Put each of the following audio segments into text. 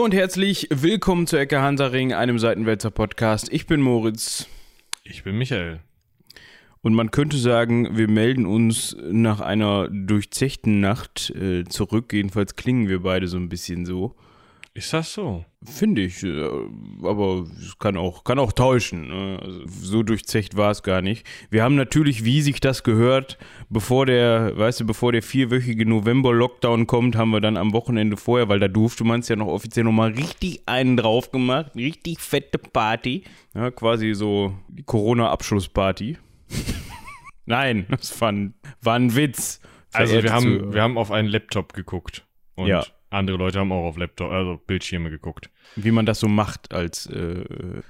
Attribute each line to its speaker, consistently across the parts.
Speaker 1: Hallo und herzlich willkommen zu Ecke Hansaring, einem Seitenwälzer Podcast. Ich bin Moritz.
Speaker 2: Ich bin Michael.
Speaker 1: Und man könnte sagen, wir melden uns nach einer durchzechten Nacht äh, zurück. Jedenfalls klingen wir beide so ein bisschen so.
Speaker 2: Ist das so?
Speaker 1: Finde ich, äh, aber es kann auch, kann auch täuschen. Ne? Also so durchzecht war es gar nicht. Wir haben natürlich, wie sich das gehört, bevor der, weißt du, bevor der vierwöchige November-Lockdown kommt, haben wir dann am Wochenende vorher, weil da durfte man es ja noch offiziell nochmal richtig einen drauf gemacht. Richtig fette Party. Ja, quasi so die Corona-Abschlussparty. Nein, das war ein, war ein Witz.
Speaker 2: Also wir haben, wir haben auf einen Laptop geguckt. Und
Speaker 1: Ja.
Speaker 2: Andere Leute haben auch auf Laptop, also Bildschirme geguckt.
Speaker 1: Wie man das so macht als äh,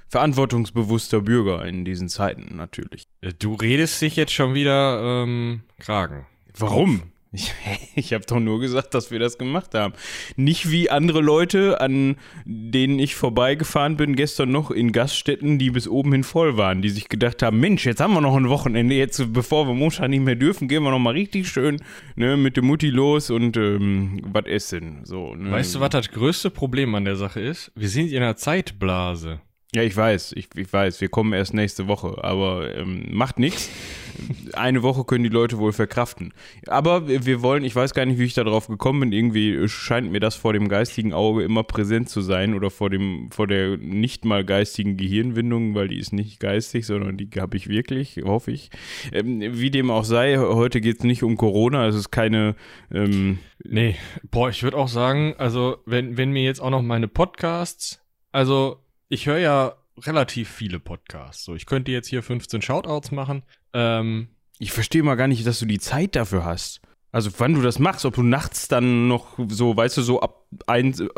Speaker 1: verantwortungsbewusster Bürger in diesen Zeiten natürlich.
Speaker 2: Äh, Du redest dich jetzt schon wieder ähm, Kragen.
Speaker 1: Warum? Ich, ich habe doch nur gesagt, dass wir das gemacht haben. Nicht wie andere Leute, an denen ich vorbeigefahren bin, gestern noch in Gaststätten, die bis oben hin voll waren, die sich gedacht haben, Mensch, jetzt haben wir noch ein Wochenende, jetzt bevor wir Montag nicht mehr dürfen, gehen wir noch mal richtig schön ne, mit dem Mutti los und ähm, was essen. So, ne?
Speaker 2: Weißt du, was das größte Problem an der Sache ist? Wir sind in einer Zeitblase.
Speaker 1: Ja, ich weiß, ich, ich weiß, wir kommen erst nächste Woche, aber ähm, macht nichts. Eine Woche können die Leute wohl verkraften. Aber wir wollen, ich weiß gar nicht, wie ich da drauf gekommen bin, irgendwie scheint mir das vor dem geistigen Auge immer präsent zu sein oder vor dem, vor der nicht mal geistigen Gehirnwindung, weil die ist nicht geistig, sondern die habe ich wirklich, hoffe ich. Ähm, wie dem auch sei, heute geht es nicht um Corona, es ist keine, ähm,
Speaker 2: Nee, boah, ich würde auch sagen, also wenn, wenn mir jetzt auch noch meine Podcasts, also ich höre ja relativ viele Podcasts. So, ich könnte jetzt hier 15 Shoutouts machen. Ähm,
Speaker 1: Ich verstehe mal gar nicht, dass du die Zeit dafür hast. Also wann du das machst, ob du nachts dann noch so, weißt du, so ab ein, so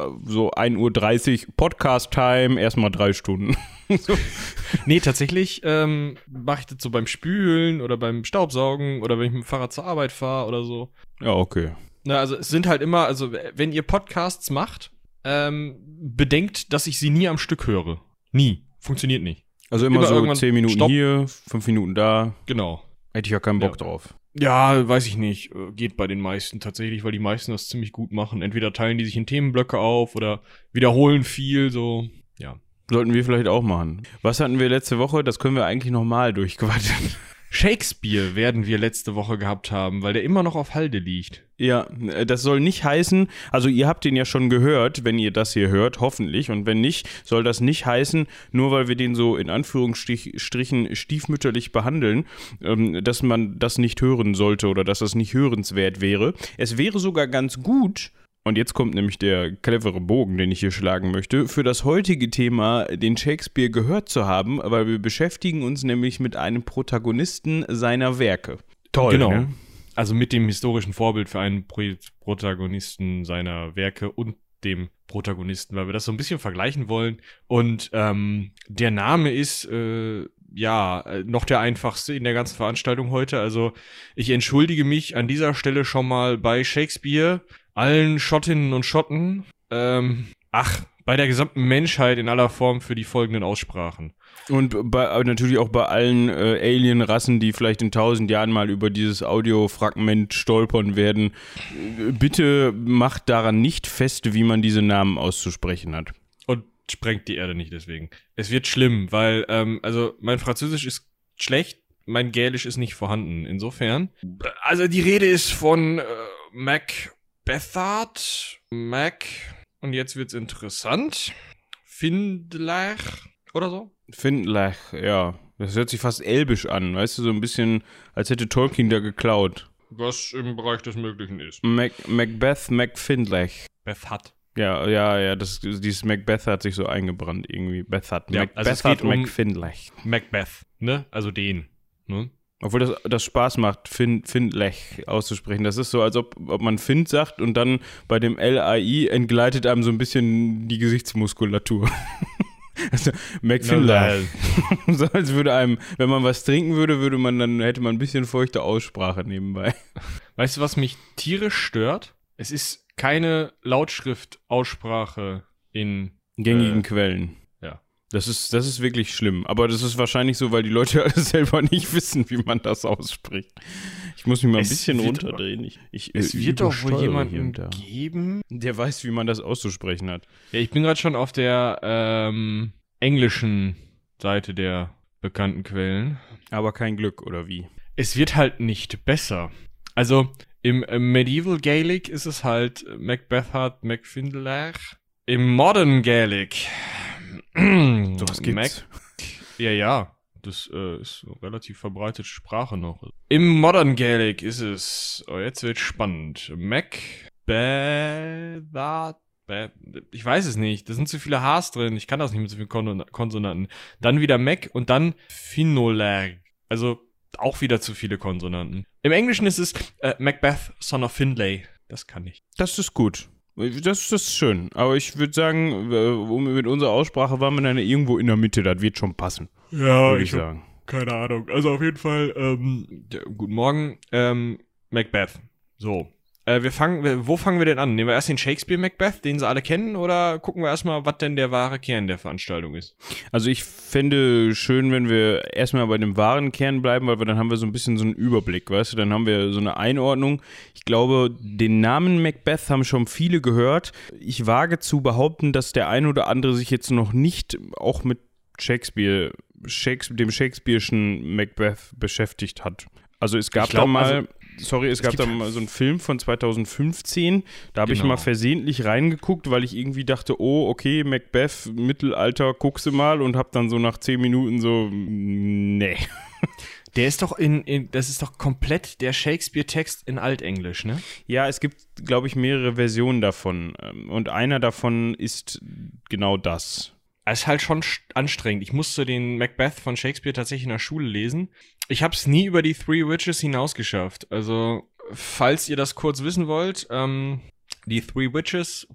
Speaker 1: 1.30 Uhr Podcast-Time, erstmal drei Stunden. so.
Speaker 2: Nee, tatsächlich ähm, mache ich das so beim Spülen oder beim Staubsaugen oder wenn ich mit dem Fahrrad zur Arbeit fahre oder so.
Speaker 1: Ja, okay.
Speaker 2: Na, also es sind halt immer, also wenn ihr Podcasts macht, ähm, bedenkt, dass ich sie nie am Stück höre. Nie. Funktioniert nicht.
Speaker 1: Also immer,
Speaker 2: Immer
Speaker 1: so
Speaker 2: irgendwann
Speaker 1: 10 Minuten
Speaker 2: Stopp.
Speaker 1: hier, 5 Minuten da.
Speaker 2: Genau.
Speaker 1: Hätte ich ja keinen Bock
Speaker 2: Ja.
Speaker 1: drauf.
Speaker 2: Ja, weiß ich nicht. Äh, Geht bei den meisten tatsächlich, weil die meisten das ziemlich gut machen. Entweder teilen die sich in Themenblöcke auf oder wiederholen viel, so. Ja.
Speaker 1: Sollten wir vielleicht auch machen. Was hatten wir letzte Woche? Das können wir eigentlich nochmal durchquatschen.
Speaker 2: Shakespeare werden wir letzte Woche gehabt haben, weil der immer noch auf Halde liegt.
Speaker 1: Ja, äh, das soll nicht heißen, also ihr habt den ja schon gehört, wenn ihr das hier hört, hoffentlich. Und wenn nicht, soll das nicht heißen, nur weil wir den so in Anführungsstrichen stiefmütterlich behandeln, ähm, dass man das nicht hören sollte oder dass das nicht hörenswert wäre. Es wäre sogar ganz gut, und jetzt kommt nämlich der clevere Bogen, den ich hier schlagen möchte, für das heutige Thema den Shakespeare gehört zu haben, weil wir beschäftigen uns nämlich mit einem Protagonisten seiner Werke. Toll,
Speaker 2: Genau.
Speaker 1: ne?
Speaker 2: Also mit dem historischen Vorbild für einen Pro Protagonisten seiner Werke und dem Protagonisten, weil wir das so ein bisschen vergleichen wollen. Und ähm, der Name ist äh, ja noch der einfachste in der ganzen Veranstaltung heute. Also ich entschuldige mich an dieser Stelle schon mal bei Shakespeare, allen Schottinnen und Schotten, ähm, ach, bei der gesamten Menschheit in aller Form für die folgenden Aussprachen.
Speaker 1: Und bei, aber natürlich auch bei allen äh, Alien-Rassen, die vielleicht in tausend Jahren mal über dieses Audiofragment stolpern werden. Äh, Bitte macht daran nicht fest, wie man diese Namen auszusprechen hat.
Speaker 2: und sprengt die Erde nicht deswegen. Es wird schlimm, weil, ähm, also mein Französisch ist schlecht, mein Gälisch ist nicht vorhanden. Insofern. Also die Rede ist von äh, Macbethard, Mac, und jetzt wird's interessant. Findler oder so?
Speaker 1: Findlach, ja. Das hört sich fast elbisch an, weißt du, so ein bisschen, als hätte Tolkien da geklaut.
Speaker 2: Was im Bereich des Möglichen ist.
Speaker 1: Mac, Macbeth MacFindlach.
Speaker 2: Bethard.
Speaker 1: Ja, ja, ja, das, dieses Macbeth hat sich so eingebrannt irgendwie. Bethard.
Speaker 2: Ja,
Speaker 1: Macbeth
Speaker 2: also geht um-
Speaker 1: MacFindlach.
Speaker 2: Macbeth, ne? Also den, ne?
Speaker 1: Obwohl das, das Spaß macht, Fin, Findlech auszusprechen. Das ist so, als ob, ob man Find sagt und dann bei dem LAI entgleitet einem so ein bisschen die Gesichtsmuskulatur. also, McFindlech. so als würde einem, wenn man was trinken würde, würde man dann, hätte man ein bisschen feuchte Aussprache nebenbei.
Speaker 2: Weißt du, was mich tierisch stört? Es ist keine Lautschrift-Aussprache in
Speaker 1: Gängigen
Speaker 2: Äh,
Speaker 1: Quellen. Das ist, das ist wirklich schlimm. Aber das ist wahrscheinlich so, weil die Leute selber nicht wissen, wie man das ausspricht. Ich muss mich mal ein
Speaker 2: Es
Speaker 1: bisschen runterdrehen. Ich, ich,
Speaker 2: Es wird doch wohl jemanden geben.
Speaker 1: Der weiß, wie man das auszusprechen hat.
Speaker 2: Ja, ich bin gerade schon auf der ähm, englischen Seite der bekannten Quellen.
Speaker 1: Aber kein Glück, oder wie?
Speaker 2: Es wird halt nicht besser. Also im Medieval Gaelic ist es halt Macbeth hat Macfindler. Im Modern Gaelic.
Speaker 1: Sowas gibt's.
Speaker 2: Mac, ja, ja. Das äh, ist eine relativ verbreitete Sprache noch. Im Modern Gaelic ist es. Oh, jetzt wird spannend. Macbeth. Bä- Ich weiß es nicht. Da sind zu viele Hs drin. Ich kann das nicht mit so vielen Kon Konsonanten. Dann wieder Mac und dann Finolerg. Also auch wieder zu viele Konsonanten. Im Englischen ist es äh, Macbeth, son of Findlay. Das kann ich.
Speaker 1: Das ist gut. Das, das ist schön. Aber ich würde sagen, mit unserer Aussprache waren wir dann irgendwo in der Mitte. Das wird schon passen,
Speaker 2: Ja,
Speaker 1: würde ich sagen.
Speaker 2: keine Ahnung. Also auf jeden Fall, ähm, ja, guten Morgen, ähm, Macbeth. So. Äh, wir fangen, wir- wo fangen wir denn an? Nehmen wir erst den Shakespeare Macbeth, den sie alle kennen, oder gucken wir erstmal, was denn der wahre Kern der Veranstaltung ist?
Speaker 1: Also ich fände schön, wenn wir erstmal bei dem wahren Kern bleiben, weil wir dann haben wir so ein bisschen so einen Überblick, weißt du, dann haben wir so eine Einordnung. Ich glaube, den Namen Macbeth haben schon viele gehört. Ich wage zu behaupten, dass der ein oder andere sich jetzt noch nicht auch mit Shakespeare, Shakespeare dem Shakespeare'schen Macbeth beschäftigt hat. Also es gab
Speaker 2: glaub,
Speaker 1: da mal,
Speaker 2: also,
Speaker 1: sorry, es, gab
Speaker 2: gibt-
Speaker 1: da mal so einen Film von 2015, da habe ich
Speaker 2: Genau.
Speaker 1: mal versehentlich reingeguckt, weil ich irgendwie dachte, oh, okay, Macbeth, Mittelalter, guckst du mal und hab dann so nach 10 Minuten so, mm, nee.
Speaker 2: Der ist doch in, in das ist doch komplett der Shakespeare-Text in Altenglisch, ne?
Speaker 1: Ja, es gibt, glaube ich, mehrere Versionen davon ähm, und einer davon ist genau das.
Speaker 2: Es ist halt schon st- anstrengend. Ich musste den Macbeth von Shakespeare tatsächlich in der Schule lesen. Ich habe es nie über die Three Witches hinaus geschafft. Also, falls ihr das kurz wissen wollt, ähm, die Three Witches,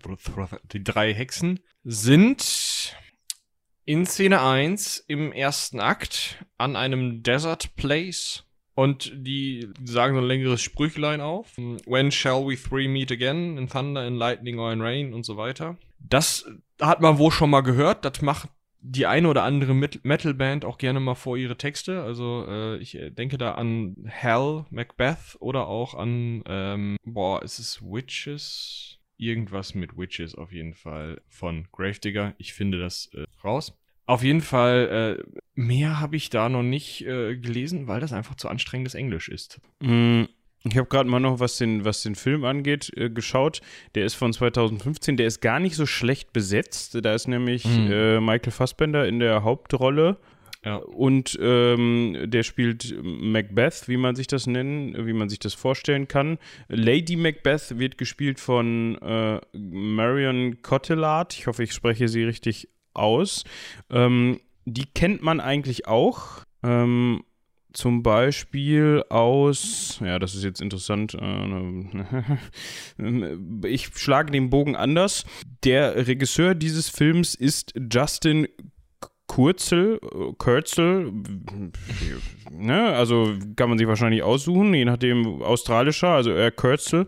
Speaker 2: die drei Hexen, sind in Szene 1 im ersten Akt an einem Desert Place. Und die sagen so ein längeres Sprüchlein auf. When shall we three meet again? In Thunder, in Lightning or in Rain und so weiter. Das hat man wohl schon mal gehört. Das macht die eine oder andere Met- Metal-Band auch gerne mal vor ihre Texte. Also äh, ich äh, denke da an Hell, Macbeth oder auch an, ähm, boah, ist es Witches? Irgendwas mit Witches auf jeden Fall von Gravedigger. Ich finde das äh, raus. Auf jeden Fall, äh, mehr habe ich da noch nicht äh, gelesen, weil das einfach zu anstrengendes Englisch ist.
Speaker 1: Mm, Ich habe gerade mal noch, was den, was den Film angeht, äh, geschaut. Der ist von 2015, der ist gar nicht so schlecht besetzt. Da ist nämlich
Speaker 2: Mhm.
Speaker 1: äh, Michael Fassbender in der Hauptrolle.
Speaker 2: Ja.
Speaker 1: Und ähm, der spielt Macbeth, wie man sich das nennen, wie man sich das vorstellen kann. Lady Macbeth wird gespielt von äh, Marion Cotillard. Ich hoffe, ich spreche sie richtig aus. Ähm, die kennt man eigentlich auch. Ähm, zum Beispiel aus, ja, das ist jetzt interessant. äh, Ich schlage den Bogen anders. Der Regisseur dieses Films ist Justin Kurzel, Kürzel, ne, also kann man sich wahrscheinlich aussuchen, je nachdem australischer, also er Kürzel.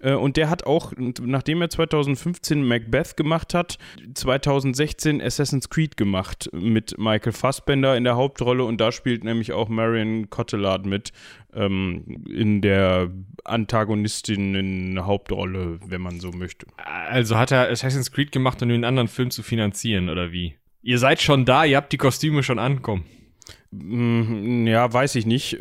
Speaker 1: Äh, Und der hat auch, nachdem er 2015 Macbeth gemacht hat, 2016 Assassin's Creed gemacht mit Michael Fassbender in der Hauptrolle und da spielt nämlich auch Marion Cotillard mit ähm, in der Antagonistinnen-Hauptrolle, wenn man so möchte.
Speaker 2: Also hat er Assassin's Creed gemacht, um den anderen Film zu finanzieren, oder wie? Ihr seid schon da, ihr habt die Kostüme schon ankommen.
Speaker 1: Mm, Ja, weiß ich nicht.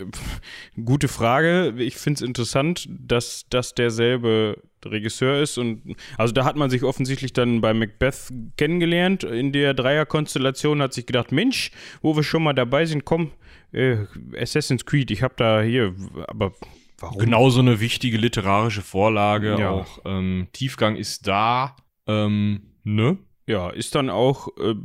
Speaker 1: Gute Frage. Ich finde es interessant, dass das derselbe Regisseur ist. Und also da hat man sich offensichtlich dann bei Macbeth kennengelernt. In der Dreierkonstellation hat sich gedacht, Mensch, wo wir schon mal dabei sind, komm, äh, Assassin's Creed, ich habe da hier, aber warum?
Speaker 2: Genau so eine wichtige literarische Vorlage,
Speaker 1: Ja.
Speaker 2: auch ähm, Tiefgang ist da. Ähm, ne?
Speaker 1: Ja, ist dann auch äh,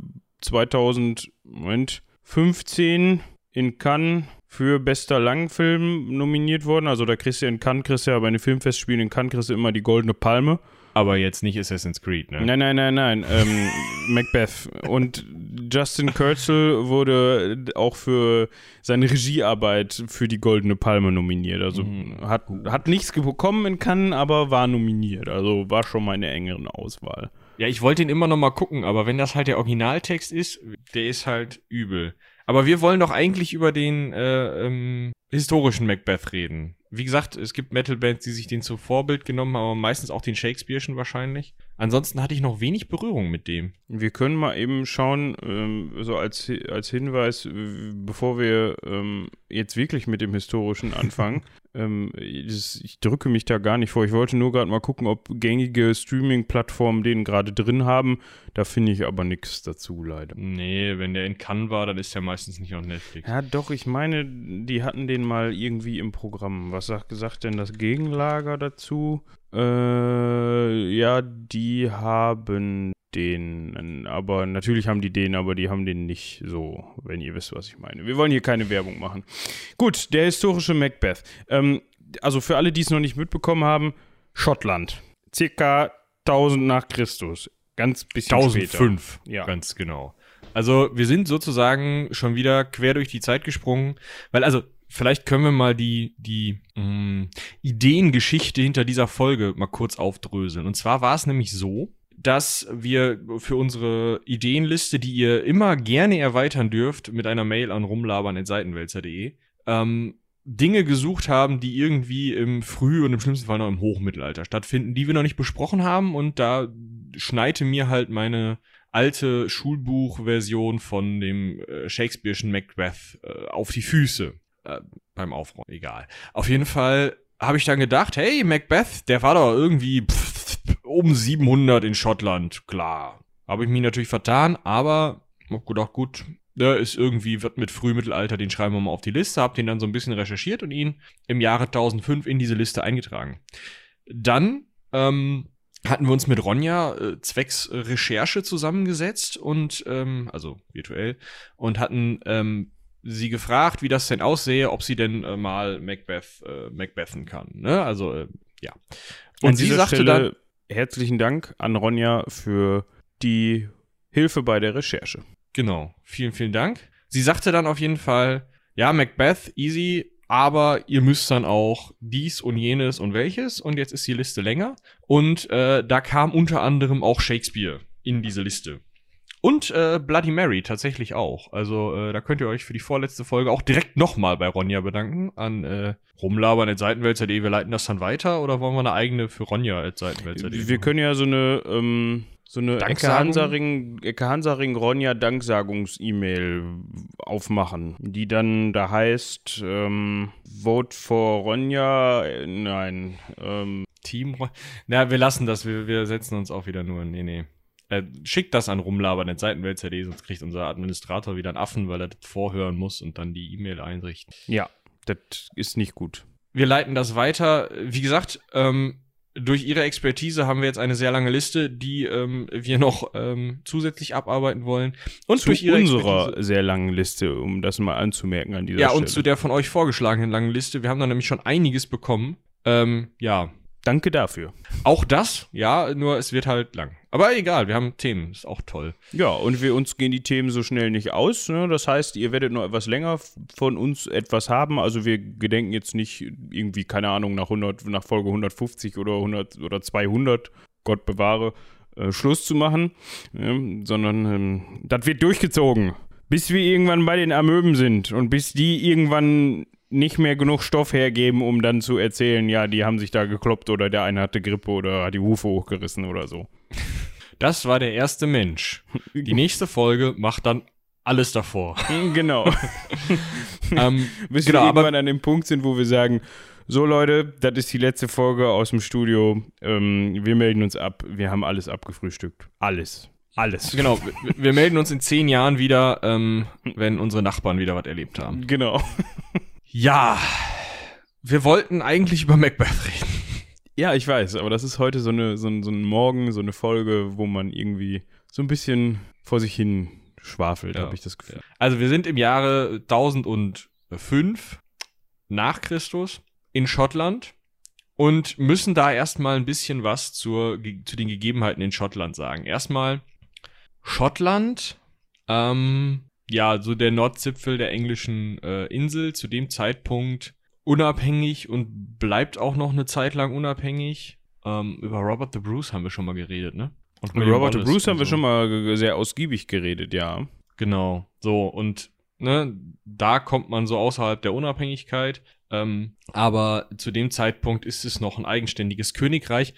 Speaker 1: 2015 in Cannes für bester Langfilm nominiert worden. Also da kriegst du in Cannes, kriegst du ja bei den Filmfestspielen in Cannes kriegst du immer die Goldene Palme.
Speaker 2: Aber jetzt nicht Assassin's Creed, ne?
Speaker 1: Nein, nein, nein, nein. Ähm, Macbeth. Und Justin Kurzel wurde auch für seine Regiearbeit für die Goldene Palme nominiert. Also
Speaker 2: Mhm.
Speaker 1: hat, hat nichts bekommen in Cannes, aber war nominiert. Also war schon mal in der engeren Auswahl.
Speaker 2: Ja, ich wollte ihn immer noch mal gucken, aber wenn das halt der Originaltext ist, der ist halt übel. Aber wir wollen doch eigentlich über den äh, ähm, historischen Macbeth reden. wie gesagt, es gibt Metal-Bands, die sich den zu Vorbild genommen haben, aber meistens auch den Shakespeare'schen wahrscheinlich. Ansonsten hatte ich noch wenig Berührung mit dem.
Speaker 1: Wir können mal eben schauen, ähm, so als, als Hinweis, bevor wir ähm, jetzt wirklich mit dem Historischen anfangen. ähm, das, ich drücke mich da gar nicht vor. Ich wollte nur gerade mal gucken, ob gängige Streaming-Plattformen den gerade drin haben. Da finde ich aber nichts dazu, leider.
Speaker 2: Nee, wenn der in Cannes war, dann ist der meistens nicht auf Netflix.
Speaker 1: Ja, doch, ich meine, die hatten den mal irgendwie im Programm. Was sagt, sagt denn das Gegenlager dazu? Äh, ja, die haben den, aber natürlich haben die den, aber die haben den nicht so, wenn ihr wisst, was ich meine. Wir wollen hier keine Werbung machen. Gut, der historische Macbeth. Ähm, also für alle, die es noch nicht mitbekommen haben, Schottland. Circa 1000 nach Christus. Ganz bisschen
Speaker 2: 1005, später. ja. ganz genau. Also wir sind sozusagen schon wieder quer durch die Zeit gesprungen, weil also vielleicht können wir mal die, die mh, mm, Ideengeschichte hinter dieser Folge mal kurz aufdröseln. Und zwar war es nämlich so, dass wir für unsere Ideenliste, die ihr immer gerne erweitern dürft, mit einer Mail an rumlabern.seitenwälzer.de, ähm, Dinge gesucht haben, die irgendwie im Früh- und im schlimmsten Fall noch im Hochmittelalter stattfinden, die wir noch nicht besprochen haben. Und da schneite mir halt meine alte Schulbuchversion von dem äh, Shakespeare'schen Macbeth äh, auf die Füße äh, beim Aufräumen. Egal. Auf jeden Fall habe ich dann gedacht, hey, Macbeth, der war doch irgendwie pff, um 700 in Schottland. Klar. Habe ich mich natürlich vertan, aber hab gedacht, gut, der ist irgendwie, wird mit Frühmittelalter, den schreiben wir mal auf die Liste, hab den dann so ein bisschen recherchiert und ihn im Jahre 1005 in diese Liste eingetragen. Dann ähm, hatten wir uns mit Ronja äh, zwecks Recherche zusammengesetzt und, ähm, also virtuell, und hatten ähm, sie gefragt, wie das denn aussehe, ob sie denn äh, mal Macbeth, äh, Macbethen kann. Ne? Also, äh, ja.
Speaker 1: Und an sie sagte Stelle dann. Herzlichen Dank an Ronja für die Hilfe bei der Recherche.
Speaker 2: Genau. Vielen, vielen Dank. Sie sagte dann auf jeden Fall, ja, Macbeth, easy, aber ihr müsst dann auch dies und jenes und welches. Und jetzt ist die Liste länger. Und äh, da kam unter anderem auch Shakespeare in diese Liste. Und äh, Bloody Mary tatsächlich auch. Also äh, da könnt ihr euch für die vorletzte Folge auch direkt nochmal bei Ronja bedanken. An äh, rumlabern at Seitenwälzer.de. Wir leiten das dann weiter oder wollen wir eine eigene für Ronja at Seitenwälzer.de?
Speaker 1: Wir können ja so eine ähm, so eine Ecke Hansaring, Ecke Hansaring Ronja Danksagungs-E-Mail aufmachen, die dann da heißt ähm, Vote for Ronja, äh, nein, ähm,
Speaker 2: Team Ronja. Na, wir lassen das, wir, wir setzen uns auch wieder nur, nee, nee. Äh, schickt das an rumlabern at Seitenwälzer.de, sonst kriegt unser Administrator wieder einen Affen, weil er das vorhören muss und dann die E-Mail einrichten.
Speaker 1: Ja, das ist nicht gut.
Speaker 2: Wir leiten das weiter. Wie gesagt, ähm, durch Ihre Expertise haben wir jetzt eine sehr lange Liste, die ähm, wir noch ähm, zusätzlich abarbeiten wollen.
Speaker 1: Und zu durch Ihre unserer Expertise sehr langen Liste, um das mal anzumerken an dieser
Speaker 2: ja,
Speaker 1: Stelle.
Speaker 2: Ja, und zu der von euch vorgeschlagenen langen Liste. Wir haben da nämlich schon einiges bekommen. Ähm, ja,
Speaker 1: Danke dafür.
Speaker 2: Auch das, ja, nur es wird halt lang. Aber egal, wir haben Themen, ist auch toll.
Speaker 1: Ja, und wir uns gehen die Themen so schnell nicht aus. Ne? Das heißt, ihr werdet noch etwas länger von uns etwas haben. Also wir gedenken jetzt nicht irgendwie, keine Ahnung, nach, 100, nach Folge 150 oder 100 oder 200, Gott bewahre, äh, Schluss zu machen, ne? sondern ähm, das wird durchgezogen. Bis wir irgendwann bei den Amöben sind und bis die irgendwann nicht mehr genug Stoff hergeben, um dann zu erzählen, ja, die haben sich da gekloppt oder der eine hatte Grippe oder hat die Hufe hochgerissen oder so.
Speaker 2: Das war der erste Mensch. Die nächste Folge macht dann alles davor.
Speaker 1: Genau. ähm, Bis genau, wir irgendwann aber, an dem Punkt sind, wo wir sagen, so Leute, das ist die letzte Folge aus dem Studio. Ähm, wir melden uns ab. Wir haben alles abgefrühstückt. Alles. Alles.
Speaker 2: Genau, wir, wir melden uns in zehn Jahren wieder, ähm, wenn unsere Nachbarn wieder was erlebt haben.
Speaker 1: Genau.
Speaker 2: Ja, wir wollten eigentlich über Macbeth reden.
Speaker 1: Ja, ich weiß, aber das ist heute so, eine, so, ein, so ein Morgen, so eine Folge, wo man irgendwie so ein bisschen vor sich hin schwafelt, ja, habe ich das Gefühl.
Speaker 2: Also wir sind im Jahre 1005 nach Christus in Schottland und müssen da erstmal ein bisschen was zur, zu den Gegebenheiten in Schottland sagen. Erstmal Schottland ähm, ja, so der Nordzipfel der englischen äh, Insel, zu dem Zeitpunkt unabhängig und bleibt auch noch eine Zeit lang unabhängig. Ähm, über Robert the Bruce haben wir schon mal geredet, ne?
Speaker 1: Und über Robert the Bruce haben wir schon mal sehr ausgiebig geredet, ja.
Speaker 2: Genau. So, und ne, da kommt man so außerhalb der Unabhängigkeit. Ähm, aber zu dem Zeitpunkt ist es noch ein eigenständiges Königreich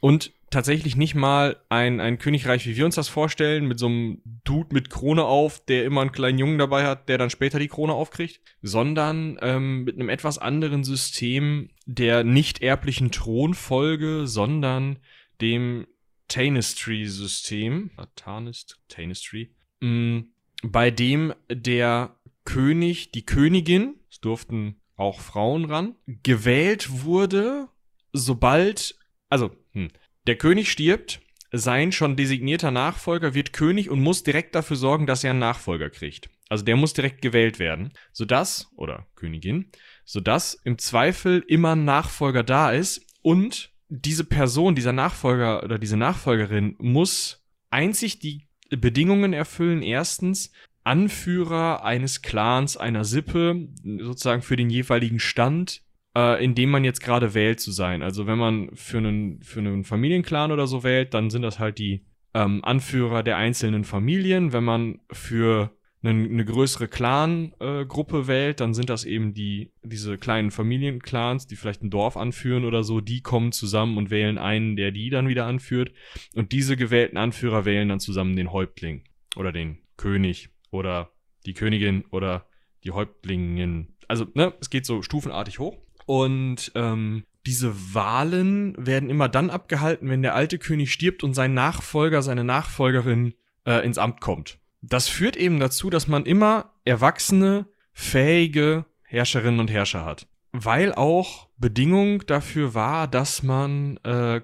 Speaker 2: und tatsächlich nicht mal ein, ein Königreich, wie wir uns das vorstellen, mit so einem Dude mit Krone auf, der immer einen kleinen Jungen dabei hat, der dann später die Krone aufkriegt, sondern ähm, mit einem etwas anderen System der nicht erblichen Thronfolge, sondern dem Tanistry-System, Tanist, Tanistry, mh, bei dem der König, die Königin, es durften auch Frauen ran, gewählt wurde, sobald, also, hm, der König stirbt, sein schon designierter Nachfolger wird König und muss direkt dafür sorgen, dass er einen Nachfolger kriegt. Also der muss direkt gewählt werden, sodass, oder Königin, sodass im Zweifel immer ein Nachfolger da ist und diese Person, dieser Nachfolger oder diese Nachfolgerin muss einzig die Bedingungen erfüllen. Erstens, Anführer eines Clans, einer Sippe, sozusagen für den jeweiligen Stand, äh, in dem man jetzt gerade wählt zu sein. Also wenn man für einen, für einen Familienclan oder so wählt, dann sind das halt die ähm, Anführer der einzelnen Familien. Wenn man für eine, eine größere Clan-Gruppe äh, wählt, dann sind das eben die, diese kleinen Familienclans, die vielleicht ein Dorf anführen oder so, die kommen zusammen und wählen einen, der die dann wieder anführt. Und diese gewählten Anführer wählen dann zusammen den Häuptling oder den König oder die Königin oder die Häuptlingin. Also, ne, es geht so stufenartig hoch. Und ähm, diese Wahlen werden immer dann abgehalten, wenn der alte König stirbt und sein Nachfolger, seine Nachfolgerin äh, ins Amt kommt. Das führt eben dazu, dass man immer erwachsene, fähige Herrscherinnen und Herrscher hat. Weil auch Bedingung dafür war, dass man äh,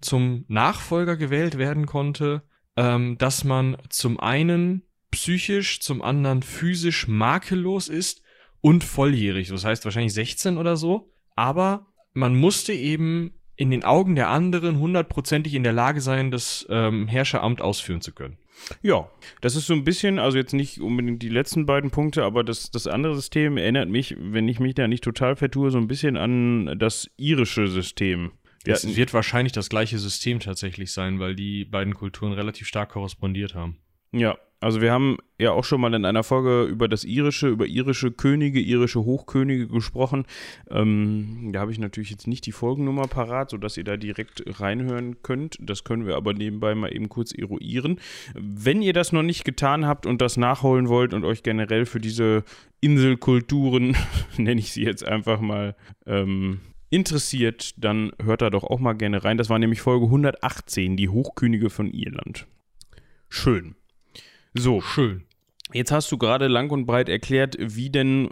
Speaker 2: zum Nachfolger gewählt werden konnte, ähm, dass man zum einen psychisch, zum anderen physisch makellos ist und volljährig. Das heißt wahrscheinlich 16 oder so. Aber man musste eben in den Augen der anderen hundertprozentig in der Lage sein, das ähm, Herrscheramt ausführen zu können.
Speaker 1: Ja, das ist so ein bisschen, also jetzt nicht unbedingt die letzten beiden Punkte, aber das, das andere System erinnert mich, wenn ich mich da nicht total vertue, so ein bisschen an das irische System.
Speaker 2: Es wird wahrscheinlich das gleiche System tatsächlich sein, weil die beiden Kulturen relativ stark korrespondiert haben.
Speaker 1: Ja, also wir haben ja auch schon mal in einer Folge über das irische, über irische Könige, irische Hochkönige gesprochen. Ähm, da habe ich natürlich jetzt nicht die Folgennummer parat, sodass ihr da direkt reinhören könnt. Das können wir aber nebenbei mal eben kurz eruieren. Wenn ihr das noch nicht getan habt und das nachholen wollt und euch generell für diese Inselkulturen, nenne ich sie jetzt einfach mal, ähm, interessiert, dann hört da doch auch mal gerne rein. Das war nämlich Folge 118, die Hochkönige von Irland. Schön. So. Schön. Jetzt hast du gerade lang und breit erklärt, wie denn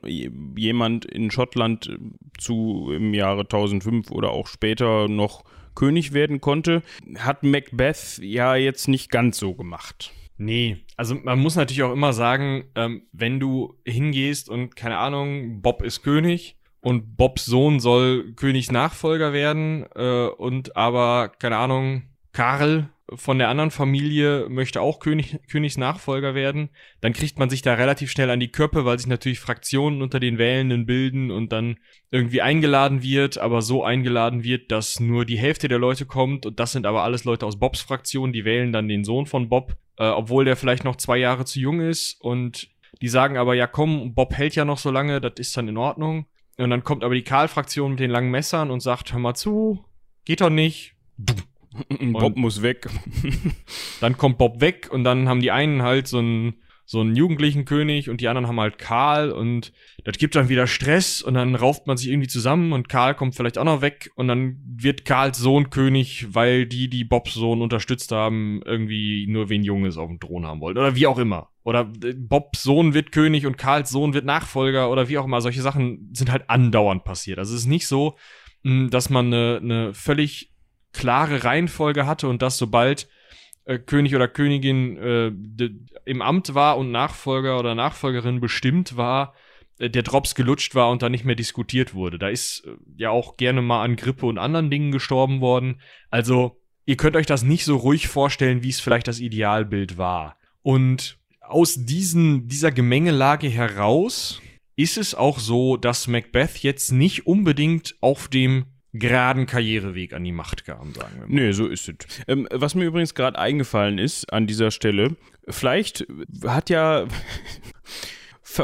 Speaker 1: jemand in Schottland zu im Jahre 1005 oder auch später noch König werden konnte. Hat Macbeth ja jetzt nicht ganz so gemacht.
Speaker 2: Nee, also man muss natürlich auch immer sagen, ähm, wenn du hingehst und keine Ahnung, Bob ist König und Bobs Sohn soll Königsnachfolger werden äh, und aber keine Ahnung, Karl von der anderen Familie möchte auch König, Königsnachfolger werden, dann kriegt man sich da relativ schnell an die Köppe, weil sich natürlich Fraktionen unter den Wählenden bilden und dann irgendwie eingeladen wird, aber so eingeladen wird, dass nur die Hälfte der Leute kommt und das sind aber alles Leute aus Bobs Fraktion, die wählen dann den Sohn von Bob, äh, obwohl der vielleicht noch zwei Jahre zu jung ist und die sagen aber, ja komm, Bob hält ja noch so lange, das ist dann in Ordnung. Und dann kommt aber die Karl-Fraktion mit den langen Messern und sagt, hör mal zu, geht doch nicht.
Speaker 1: Bob muss weg.
Speaker 2: dann kommt Bob weg und dann haben die einen halt so einen, so einen jugendlichen König und die anderen haben halt Karl und das gibt dann wieder Stress und dann rauft man sich irgendwie zusammen und Karl kommt vielleicht auch noch weg und dann wird Karls Sohn König, weil die, die Bobs Sohn unterstützt haben, irgendwie nur wen Junges auf dem Thron haben wollten oder wie auch immer. Oder äh, Bobs Sohn wird König und Karls Sohn wird Nachfolger oder wie auch immer. Solche Sachen sind halt andauernd passiert. Also es ist nicht so, dass man eine, eine völlig klare Reihenfolge hatte und dass sobald äh, König oder Königin äh, im Amt war und Nachfolger oder Nachfolgerin bestimmt war, äh, der Drops gelutscht war und da nicht mehr diskutiert wurde. Da ist äh, ja auch gerne mal an Grippe und anderen Dingen gestorben worden. Also ihr könnt euch das nicht so ruhig vorstellen, wie es vielleicht das Idealbild war. Und aus diesen, dieser Gemengelage heraus ist es auch so, dass Macbeth jetzt nicht unbedingt auf dem geraden Karriereweg an die Macht kam, sagen wir
Speaker 1: mal. Nee, so ist es. Ähm, was mir übrigens gerade eingefallen ist an dieser Stelle, vielleicht hat ja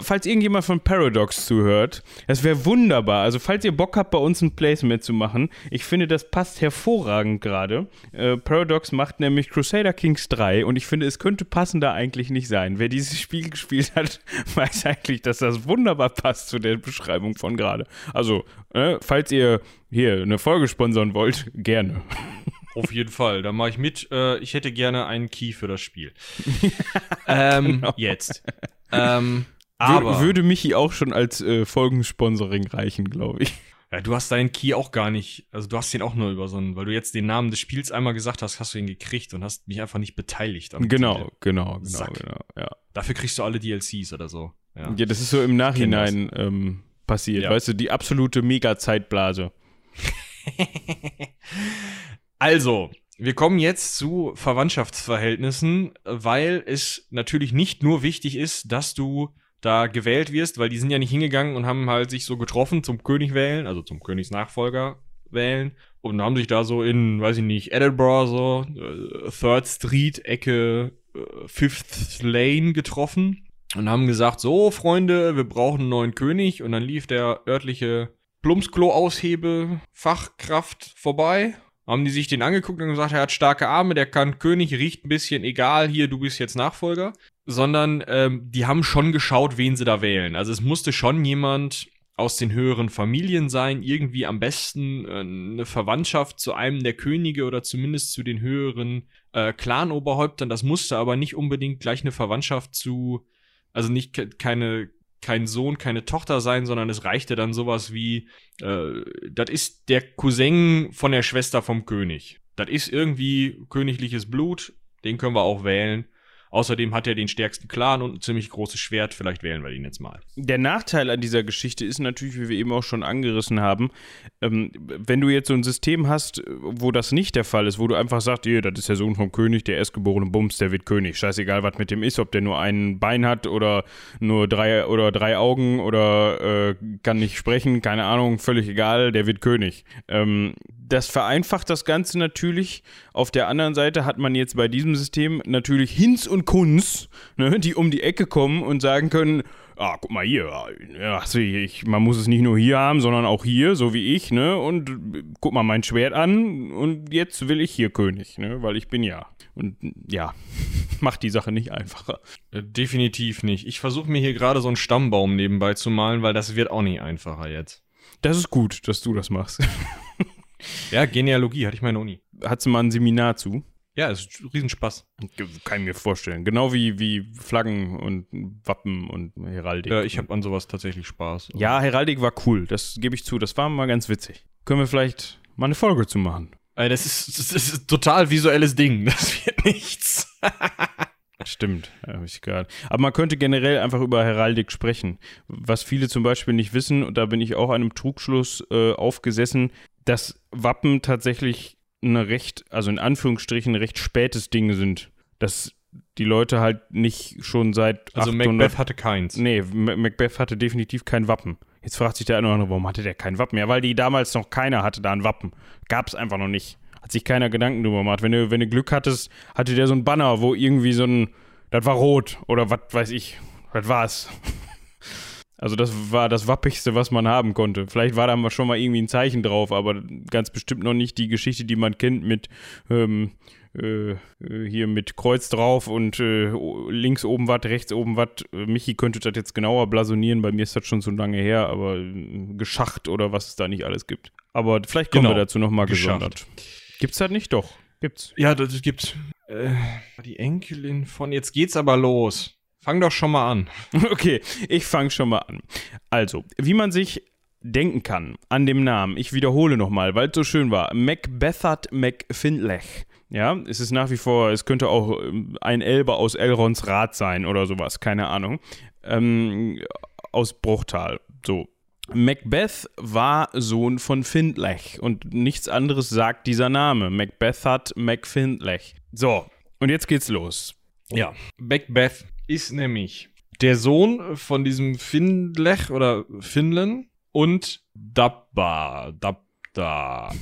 Speaker 1: falls irgendjemand von Paradox zuhört, das wäre wunderbar. Also, falls ihr Bock habt, bei uns ein Placement zu machen, ich finde, das passt hervorragend gerade. Äh, Paradox macht nämlich Crusader Kings 3 und ich finde, es könnte passender eigentlich nicht sein. Wer dieses Spiel gespielt hat, weiß eigentlich, dass das wunderbar passt zu der Beschreibung von gerade. Also, äh, falls ihr hier eine Folge sponsern wollt, gerne.
Speaker 2: Auf jeden Fall, da mache ich mit. Äh, ich hätte gerne einen Key für das Spiel. ähm, genau. Jetzt. Ähm,
Speaker 1: aber würde Michi auch schon als äh, Folgensponsoring reichen, glaube ich.
Speaker 2: Ja, du hast deinen Key auch gar nicht, also du hast den auch nur über so einen, weil du jetzt den Namen des Spiels einmal gesagt hast, hast du ihn gekriegt und hast mich einfach nicht beteiligt.
Speaker 1: Genau, genau, genau, Sack. genau, ja.
Speaker 2: Dafür kriegst du alle DLCs oder so.
Speaker 1: Ja, ja das ist so im Nachhinein ähm, passiert, ja. weißt du, die absolute Mega-Zeitblase.
Speaker 2: Also, wir kommen jetzt zu Verwandtschaftsverhältnissen, weil es natürlich nicht nur wichtig ist, dass du da gewählt wirst, weil die sind ja nicht hingegangen und haben halt sich so getroffen zum König wählen, also zum Königsnachfolger wählen. Und haben sich da so in, weiß ich nicht, Edinburgh so, äh, Third Street, Ecke äh, Fifth Lane getroffen. Und haben gesagt, so Freunde, wir brauchen einen neuen König. Und dann lief der örtliche Plumpsklo-Aushebe Fachkraft vorbei. Haben die sich den angeguckt und gesagt, er hat starke Arme, der kann König, riecht ein bisschen, egal, hier, du bist jetzt Nachfolger. Sondern ähm, die haben schon geschaut, wen sie da wählen. Also es musste schon jemand aus den höheren Familien sein, irgendwie am besten äh, eine Verwandtschaft zu einem der Könige oder zumindest zu den höheren äh, Clanoberhäuptern. Das musste aber nicht unbedingt gleich eine Verwandtschaft zu, also nicht keine kein Sohn, keine Tochter sein, sondern es reichte dann sowas wie, äh, das ist der Cousin von der Schwester vom König. Das ist irgendwie königliches Blut, den können wir auch wählen. Außerdem hat er den stärksten Clan und ein ziemlich großes Schwert. Vielleicht wählen wir ihn jetzt mal.
Speaker 1: Der Nachteil an dieser Geschichte ist natürlich, wie wir eben auch schon angerissen haben, ähm, wenn du jetzt so ein System hast, wo das nicht der Fall ist, wo du einfach sagst, das ist der Sohn vom König, der erstgeborene Bums, der wird König. Scheißegal, was mit dem ist, ob der nur ein Bein hat oder nur drei oder drei Augen oder äh, kann nicht sprechen, keine Ahnung, völlig egal, der wird König. Ähm, das vereinfacht das Ganze natürlich. Auf der anderen Seite hat man jetzt bei diesem System natürlich Hinz und Kunz, ne, die um die Ecke kommen und sagen können, ah, guck mal hier, ja, ich, man muss es nicht nur hier haben, sondern auch hier, so wie ich, ne, und guck mal mein Schwert an und jetzt will ich hier König, ne, weil ich bin ja. Und ja, macht die Sache nicht einfacher.
Speaker 2: Äh, definitiv nicht. Ich versuche mir hier gerade so einen Stammbaum nebenbei zu malen, weil das wird auch nicht einfacher jetzt.
Speaker 1: Das ist gut, dass du das machst.
Speaker 2: Ja, Genealogie hatte ich meine Uni.
Speaker 1: Hattest du mal ein Seminar zu?
Speaker 2: Ja, ist Riesenspaß.
Speaker 1: Kann ich mir vorstellen. Genau wie, wie Flaggen und Wappen und Heraldik.
Speaker 2: Ja, ich habe an sowas tatsächlich Spaß.
Speaker 1: Ja, Heraldik war cool, das gebe ich zu. Das war mal ganz witzig. Können wir vielleicht mal eine Folge zu machen?
Speaker 2: Das ist, das ist ein total visuelles Ding. Das wird nichts.
Speaker 1: Stimmt, habe ich gehört. Aber man könnte generell einfach über Heraldik sprechen. Was viele zum Beispiel nicht wissen, und da bin ich auch einem Trugschluss äh, aufgesessen, dass Wappen tatsächlich eine recht, also in Anführungsstrichen, ein recht spätes Ding sind. Dass die Leute halt nicht schon seit.
Speaker 2: Also 800, Macbeth hatte keins.
Speaker 1: Nee, Macbeth hatte definitiv kein Wappen. Jetzt fragt sich der eine oder andere, warum hatte der kein Wappen? Ja, weil die damals noch keiner hatte da ein Wappen. Gab es einfach noch nicht. Hat sich keiner Gedanken drüber gemacht. Wenn du, wenn du Glück hattest, hatte der so ein Banner, wo irgendwie so ein. Das war rot oder was weiß ich. Das war's. Also das war das Wappigste, was man haben konnte. Vielleicht war da schon mal irgendwie ein Zeichen drauf, aber ganz bestimmt noch nicht die Geschichte, die man kennt mit ähm, äh, hier mit Kreuz drauf und äh, links oben was, rechts oben was. Michi könnte das jetzt genauer blasonieren, bei mir ist das schon so lange her, aber äh, geschacht oder was es da nicht alles gibt. Aber vielleicht kommen genau. wir dazu nochmal gesondert. Gibt's das nicht? Doch. Gibt's.
Speaker 2: Ja, das gibt's. Äh, die Enkelin von jetzt geht's aber los. Fang doch schon mal an.
Speaker 1: Okay, ich fange schon mal an. Also, wie man sich denken kann an dem Namen, ich wiederhole nochmal, weil es so schön war, Macbethard McFindlech. Ja, es ist nach wie vor, es könnte auch ähm, ein Elbe aus Elrons Rat sein oder sowas, keine Ahnung. Ähm, aus Bruchtal, so. Macbeth war Sohn von Findlech und nichts anderes sagt dieser Name. Macbethard McFindlech. So, und jetzt geht's los.
Speaker 2: Ja, Macbeth ist nämlich der Sohn von diesem Findlech oder Finlen und Dabba. Dabda.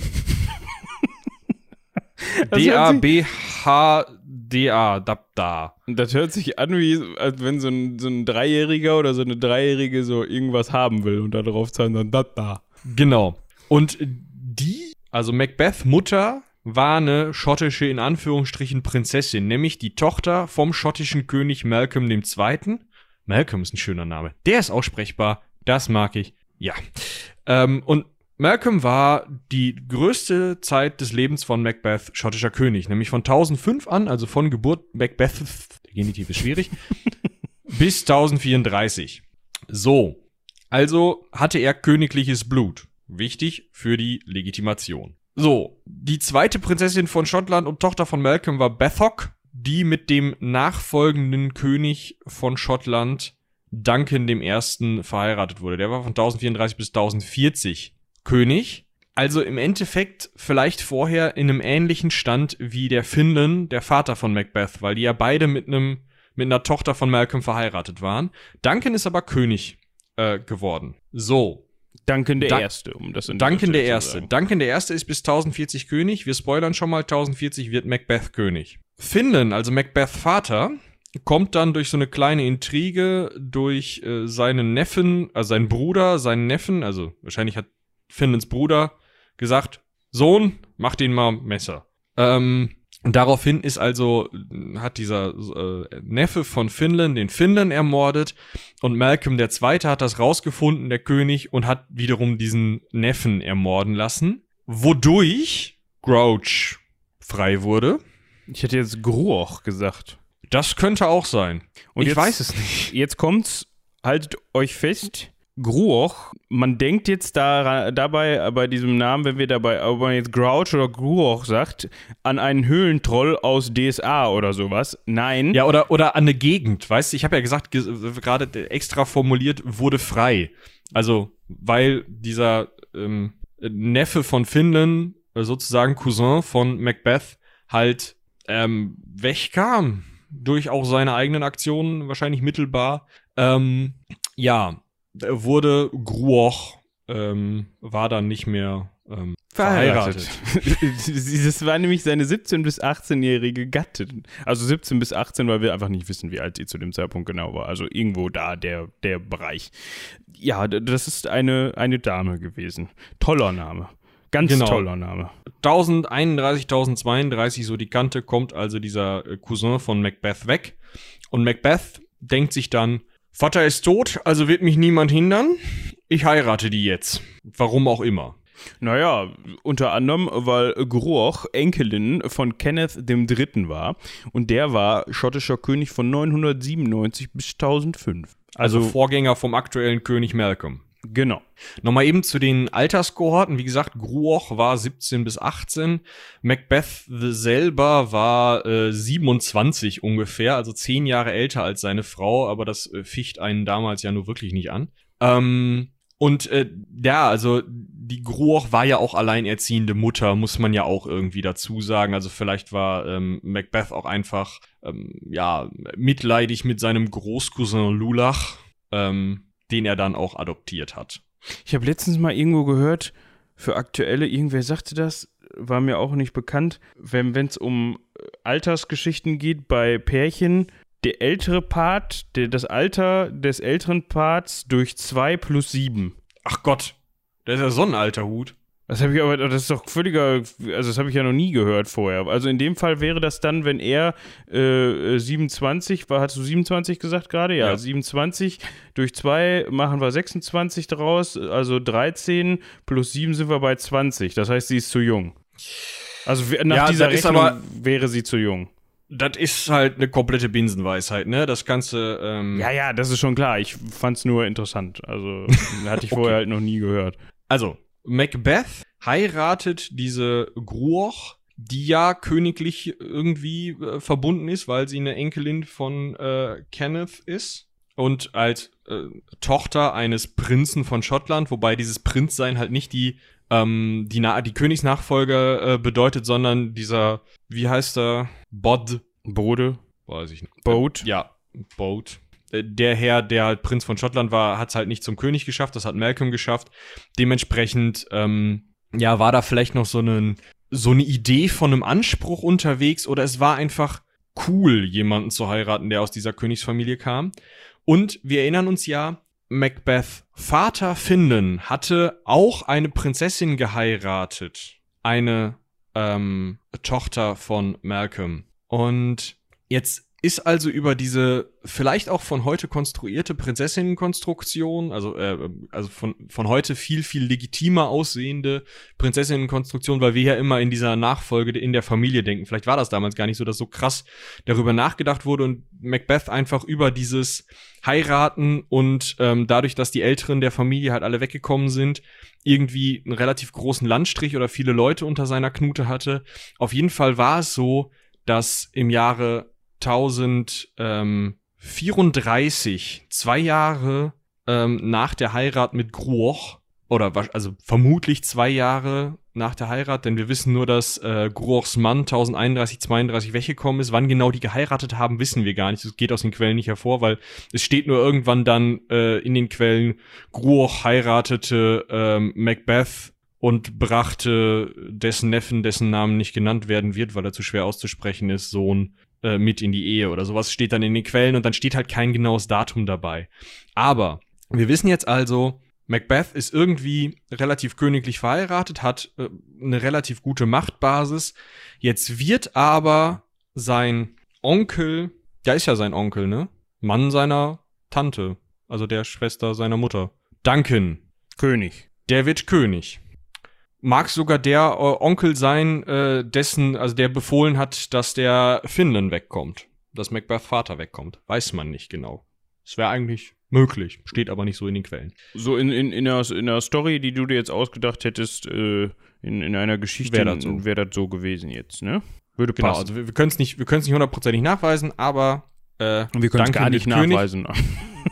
Speaker 2: D-A-B-H-D-A. D-A, Dabda.
Speaker 1: Das hört sich an, wie als wenn so ein, so ein Dreijähriger oder so eine Dreijährige so irgendwas haben will und da drauf zahlen dann das da.
Speaker 2: Genau. Und die, also Macbeth Mutter, war eine schottische, in Anführungsstrichen, Prinzessin, nämlich die Tochter vom schottischen König Malcolm II. Malcolm ist ein schöner Name. Der ist aussprechbar. Das mag ich. Ja. Ähm, und Malcolm war die größte Zeit des Lebens von Macbeth schottischer König, nämlich von 1005 an, also von Geburt Macbeth, der Genitiv ist schwierig, bis 1034. So, also hatte er königliches Blut. Wichtig für die Legitimation. So, die zweite Prinzessin von Schottland und Tochter von Malcolm war Bethok, die mit dem nachfolgenden König von Schottland, Duncan I., verheiratet wurde. Der war von 1034 bis 1040 König. Also im Endeffekt vielleicht vorher in einem ähnlichen Stand wie der Finlan, der Vater von Macbeth, weil die ja beide mit einem mit einer Tochter von Malcolm verheiratet waren. Duncan ist aber König äh, geworden. So.
Speaker 1: Duncan der
Speaker 2: Da-
Speaker 1: Erste, um das in
Speaker 2: Duncan der Erste.
Speaker 1: sagen.
Speaker 2: Duncan der Erste ist bis 1040 König. Wir spoilern schon mal, 1040 wird Macbeth König. Finlan, also Macbeth Vater, kommt dann durch so eine kleine Intrige durch äh, seinen Neffen, also seinen Bruder, seinen Neffen, also wahrscheinlich hat Finlans Bruder gesagt, Sohn, mach den mal Messer. Ähm, und daraufhin ist also, hat dieser äh, Neffe von Finlan den Finlan ermordet und Malcolm der Zweite hat das rausgefunden, der König, und hat wiederum diesen Neffen ermorden lassen, wodurch Grouch frei wurde.
Speaker 1: Ich hätte jetzt Gruoch gesagt.
Speaker 2: Das könnte auch sein.
Speaker 1: Und
Speaker 2: ich
Speaker 1: jetzt-
Speaker 2: weiß es nicht.
Speaker 1: Jetzt kommt's, haltet euch fest. Gruoch, man denkt jetzt da, dabei, äh, bei diesem Namen, wenn wir dabei, ob man jetzt Grouch oder Gruoch sagt, an einen Höhlentroll aus DSA oder sowas. Nein.
Speaker 2: Ja, oder, oder an eine Gegend, weißt du, ich habe ja gesagt, ge- gerade extra formuliert, wurde frei. Also, weil dieser ähm, Neffe von Finlan, äh, sozusagen Cousin von Macbeth, halt ähm, wegkam. Durch auch seine eigenen Aktionen, wahrscheinlich mittelbar. Ähm, ja, wurde Gruoch, ähm, war dann nicht mehr ähm, verheiratet.
Speaker 1: das war nämlich seine 17- bis 18-jährige Gattin. Also 17 bis 18, weil wir einfach nicht wissen, wie alt sie zu dem Zeitpunkt genau war. Also irgendwo da der, der Bereich. Ja, das ist eine, eine Dame gewesen. Toller Name. Ganz
Speaker 2: Genau.
Speaker 1: toller Name.
Speaker 2: 1031, 1032, so die Kante, kommt also dieser äh, Cousin von Macbeth weg. Und Macbeth denkt sich dann, Vater ist tot, also wird mich niemand hindern. Ich heirate die jetzt. Warum auch immer.
Speaker 1: Naja, unter anderem, weil Groch Enkelin von Kenneth III. war. Und der war schottischer König von 997 bis 1005.
Speaker 2: Also,
Speaker 1: Also,
Speaker 2: Vorgänger vom aktuellen König Malcolm.
Speaker 1: Genau.
Speaker 2: Nochmal eben zu den Alterskohorten. Wie gesagt, Gruoch war 17 bis 18. Macbeth selber war äh, 27 ungefähr, also 10 Jahre älter als seine Frau, aber das äh, ficht einen damals ja nur wirklich nicht an. Ähm, und äh, ja, also die Gruoch war ja auch alleinerziehende Mutter, muss man ja auch irgendwie dazu sagen. Also vielleicht war ähm, Macbeth auch einfach ähm, ja mitleidig mit seinem Großcousin Lulach, ähm, den er dann auch adoptiert hat.
Speaker 1: Ich habe letztens mal irgendwo gehört, für aktuelle, irgendwer sagte das, war mir auch nicht bekannt, wenn es um äh, Altersgeschichten geht bei Pärchen, der ältere Part, der, das Alter des älteren Parts durch 2 plus 7.
Speaker 2: Ach Gott, der ist ja so ein alter Hut.
Speaker 1: Das habe ich aber, das ist doch völliger, also das habe ich ja noch nie gehört vorher. Also in dem Fall wäre das dann, wenn er äh, 27, war, hast du 27 gesagt gerade? Ja,
Speaker 2: Ja.
Speaker 1: 27 durch 2 machen wir 26 draus, also 13 plus 7 sind wir bei 20. Das heißt, sie ist zu jung. Also nach
Speaker 2: Ja,
Speaker 1: dieser Rechnung
Speaker 2: aber-
Speaker 1: wäre sie zu jung.
Speaker 2: Das ist halt eine komplette Binsenweisheit, ne? Das Ganze, ähm,
Speaker 1: Ja, ja, das ist schon klar. Ich fand es nur interessant. Also hatte ich vorher halt noch nie gehört.
Speaker 2: Also, Macbeth heiratet diese Gruoch, die ja königlich irgendwie äh, verbunden ist, weil sie eine Enkelin von äh, Kenneth ist. Und als äh, Tochter eines Prinzen von Schottland, wobei dieses Prinzsein halt nicht die, ähm, die, Na die Königsnachfolge äh, bedeutet, sondern dieser, wie heißt er? Bod.
Speaker 1: Bode,
Speaker 2: Weiß ich nicht.
Speaker 1: Boat.
Speaker 2: Ja, Boat. Äh, Der Herr, der halt Prinz von Schottland war, hat es halt nicht zum König geschafft, das hat Malcolm geschafft. Dementsprechend, ähm, ja, war da vielleicht noch so, einen, so eine Idee von einem Anspruch unterwegs oder es war einfach cool, jemanden zu heiraten, der aus dieser Königsfamilie kam. Und wir erinnern uns ja, Macbeth Vater Finden hatte auch eine Prinzessin geheiratet. Eine ähm, Tochter von Malcolm. Und jetzt ist also über diese vielleicht auch von heute konstruierte Prinzessinnenkonstruktion, also, äh, also von, von heute viel, viel legitimer aussehende Prinzessinnenkonstruktion, weil wir ja immer in dieser Nachfolge in der Familie denken. Vielleicht war das damals gar nicht so, dass so krass darüber nachgedacht wurde und Macbeth einfach über dieses Heiraten und ähm, dadurch, dass die Älteren der Familie halt alle weggekommen sind, irgendwie einen relativ großen Landstrich oder viele Leute unter seiner Knute hatte. Auf jeden Fall war es so, dass im Jahre 1034, zwei Jahre ähm, nach der Heirat mit Gruoch, oder also vermutlich zwei Jahre nach der Heirat, denn wir wissen nur, dass äh, Gruochs Mann 1031, 32 weggekommen ist. Wann genau die geheiratet haben, wissen wir gar nicht. Das geht aus den Quellen nicht hervor, weil es steht nur irgendwann dann äh, in den Quellen, Gruoch heiratete ähm, Macbeth und brachte dessen Neffen, dessen Namen nicht genannt werden wird, weil er zu schwer auszusprechen ist, Sohn äh, mit in die Ehe oder sowas steht dann in den Quellen und dann steht halt kein genaues Datum dabei. Aber wir wissen jetzt also, Macbeth ist irgendwie relativ königlich verheiratet, hat äh, eine relativ gute Machtbasis. Jetzt wird aber sein Onkel, der ist ja sein Onkel, ne? Mann seiner Tante, also der Schwester seiner Mutter. Duncan.
Speaker 1: König.
Speaker 2: Der wird König mag sogar der äh, Onkel sein, äh, dessen, also der befohlen hat, dass der Finland wegkommt. Dass Macbeth Vater wegkommt. Weiß man nicht genau. Es wäre eigentlich möglich, steht aber nicht so in den Quellen.
Speaker 1: So in, in, in, der, in der Story, die du dir jetzt ausgedacht hättest, äh, in, in einer Geschichte,
Speaker 2: wäre das, so.
Speaker 1: wär das so gewesen jetzt, ne?
Speaker 2: Würde genau, passen. also wir, wir können es nicht, wir nicht hundertprozentig nachweisen, aber
Speaker 1: äh, wir können es gar nicht nachweisen.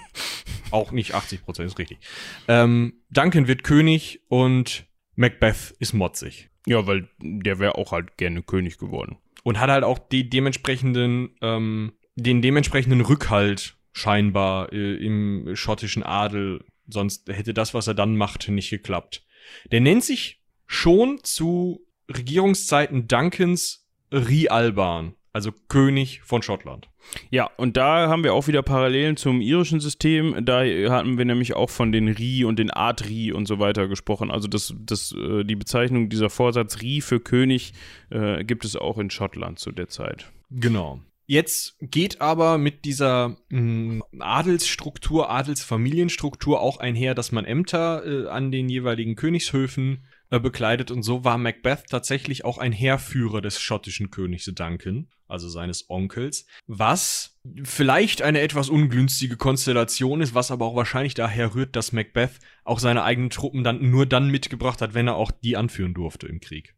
Speaker 2: auch nicht 80 Prozent, ist richtig. Ähm, Duncan wird König und Macbeth ist motzig.
Speaker 1: Ja, weil der wäre auch halt gerne König geworden.
Speaker 2: Und hat halt auch die dementsprechenden, ähm, den dementsprechenden Rückhalt scheinbar äh, im schottischen Adel. Sonst hätte das, was er dann macht, nicht geklappt. Der nennt sich schon zu Regierungszeiten Duncans Rialban, also König von Schottland.
Speaker 1: Ja, und da haben wir auch wieder Parallelen zum irischen System. Da hatten wir nämlich auch von den Ri und den Art Ri und so weiter gesprochen. Also das, das, äh, die Bezeichnung dieser Vorsatz Ri für König äh, gibt es auch in Schottland zu der Zeit.
Speaker 2: Genau. Jetzt geht aber mit dieser mh, hm, Adelsstruktur, Adelsfamilienstruktur auch einher, dass man Ämter äh, an den jeweiligen Königshöfen äh, bekleidet und so war Macbeth tatsächlich auch ein Heerführer des schottischen Königs Duncan, also seines Onkels, was vielleicht eine etwas ungünstige Konstellation ist, was aber auch wahrscheinlich daher rührt, dass Macbeth auch seine eigenen Truppen dann nur dann mitgebracht hat, wenn er auch die anführen durfte im Krieg.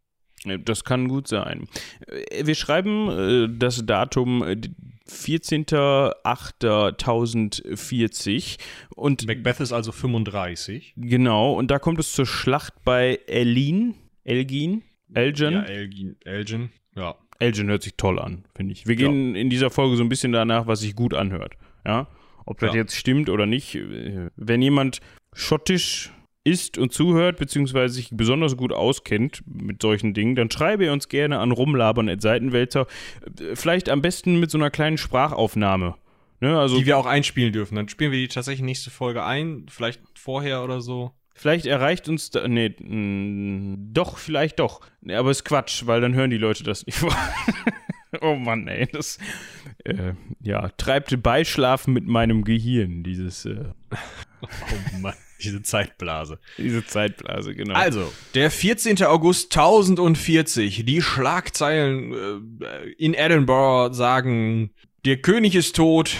Speaker 1: Das kann gut sein. Äh, wir schreiben äh, das Datum 14.08.1040 und
Speaker 2: Macbeth ist also 35.
Speaker 1: Genau, und da kommt es zur Schlacht bei Elin, Elgin, Elgin.
Speaker 2: Ja, Elgin, Elgin, ja.
Speaker 1: Elgin hört sich toll an, finde ich. Wir gehen ja. in dieser Folge so ein bisschen danach, was sich gut anhört. Ja, ob das ja. jetzt stimmt oder nicht. Wenn jemand schottisch ist und zuhört, beziehungsweise sich besonders gut auskennt mit solchen Dingen, dann schreibe ihr uns gerne an rumlabern.seitenwälzer. Vielleicht am besten mit so einer kleinen Sprachaufnahme.
Speaker 2: Ne, also die wir auch einspielen dürfen. Dann spielen wir die tatsächlich nächste Folge ein, vielleicht vorher oder so.
Speaker 1: Vielleicht erreicht uns da, nee, mh, doch, vielleicht doch. Nee, aber ist Quatsch, weil dann hören die Leute das nicht oh Mann, ey, das äh, ja, treibt Beischlafen mit meinem Gehirn, dieses äh.
Speaker 2: Oh Mann. Diese Zeitblase.
Speaker 1: Diese Zeitblase, genau.
Speaker 2: Also, der 14. August 1040. Die Schlagzeilen äh, in Edinburgh sagen, der König ist tot.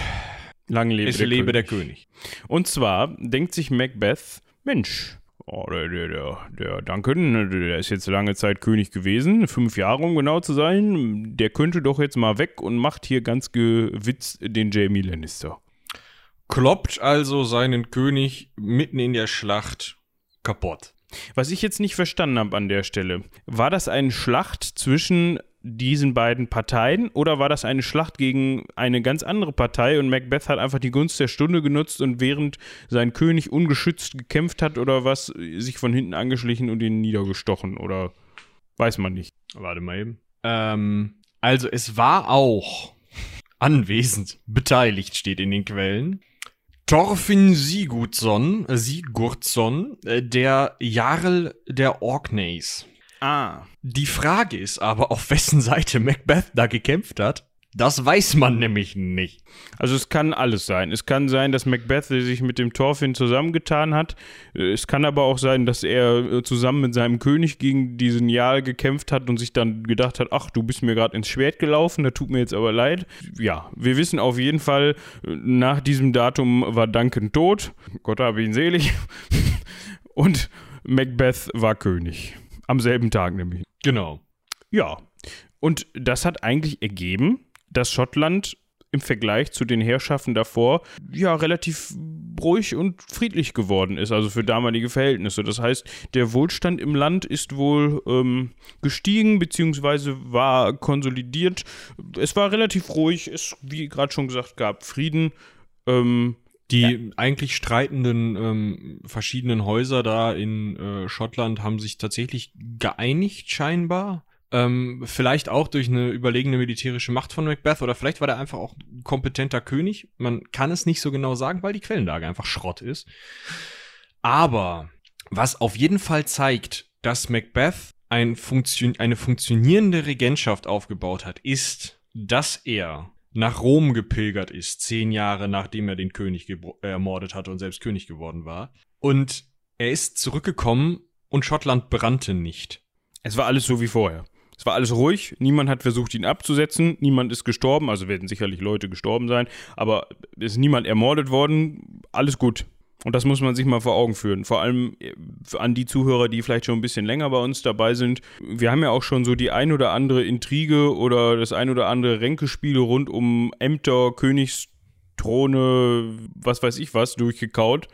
Speaker 1: Lang lebe,
Speaker 2: es der, lebe König. der König.
Speaker 1: Und zwar denkt sich Macbeth, Mensch, Oh, der, der, der, der Duncan, der ist jetzt lange Zeit König gewesen, fünf Jahre um genau zu sein. Der könnte doch jetzt mal weg und macht hier ganz gewitzt den Jamie Lannister
Speaker 2: kloppt also seinen König mitten in der Schlacht kaputt.
Speaker 1: Was ich jetzt nicht verstanden habe an der Stelle, war das eine Schlacht zwischen diesen beiden Parteien oder war das eine Schlacht gegen eine ganz andere Partei und Macbeth hat einfach die Gunst der Stunde genutzt und während sein König ungeschützt gekämpft hat oder was, sich von hinten angeschlichen und ihn niedergestochen oder weiß man nicht.
Speaker 2: Warte mal eben. Ähm, also es war auch anwesend, beteiligt steht in den Quellen. Thorfinn Sigurdsson, äh, Sigurdsson, äh, der Jarl der Orkneys.
Speaker 1: Ah.
Speaker 2: Die Frage ist aber, auf wessen Seite Macbeth da gekämpft hat. Das weiß man nämlich nicht.
Speaker 1: Also es kann alles sein. Es kann sein, dass Macbeth sich mit dem Thorfinn zusammengetan hat. Es kann aber auch sein, dass er äh, zusammen mit seinem König gegen diesen Jarl gekämpft hat und sich dann gedacht hat, ach, du bist mir gerade ins Schwert gelaufen, da tut mir jetzt aber leid. Ja, wir wissen auf jeden Fall, nach diesem Datum war Duncan tot. Gott habe ihn selig. Und Macbeth war König. Am selben Tag nämlich.
Speaker 2: Genau.
Speaker 1: Ja. Und das hat eigentlich ergeben, dass Schottland im Vergleich zu den Herrschaften davor ja relativ ruhig und friedlich geworden ist, also für damalige Verhältnisse. Das heißt, der Wohlstand im Land ist wohl ähm, gestiegen bzw. war konsolidiert. Es war relativ ruhig, es, wie gerade schon gesagt, gab Frieden. Ähm,
Speaker 2: die ja. eigentlich streitenden ähm, verschiedenen Häuser da in äh, Schottland haben sich tatsächlich geeinigt, scheinbar. Ähm, vielleicht auch durch eine überlegene militärische Macht von Macbeth oder vielleicht war der einfach auch ein kompetenter König. Man kann es nicht so genau sagen, weil die Quellenlage einfach Schrott ist. Aber was auf jeden Fall zeigt, dass Macbeth ein Funktion eine funktionierende Regentschaft aufgebaut hat, ist, dass er nach Rom gepilgert ist, zehn Jahre nachdem er den König äh, ermordet hatte und selbst König geworden war. Und er ist zurückgekommen und Schottland brannte nicht.
Speaker 1: Es war alles so wie vorher. Es war alles ruhig, niemand hat versucht, ihn abzusetzen, niemand ist gestorben, also werden sicherlich Leute gestorben sein, aber ist niemand ermordet worden, alles gut. Und das muss man sich mal vor Augen führen. Vor allem äh, an die Zuhörer, die vielleicht schon ein bisschen länger bei uns dabei sind. Wir haben ja auch schon so die ein oder andere Intrige oder das ein oder andere Ränkespiele rund um Ämter, Königsthrone, was weiß ich was, durchgekaut.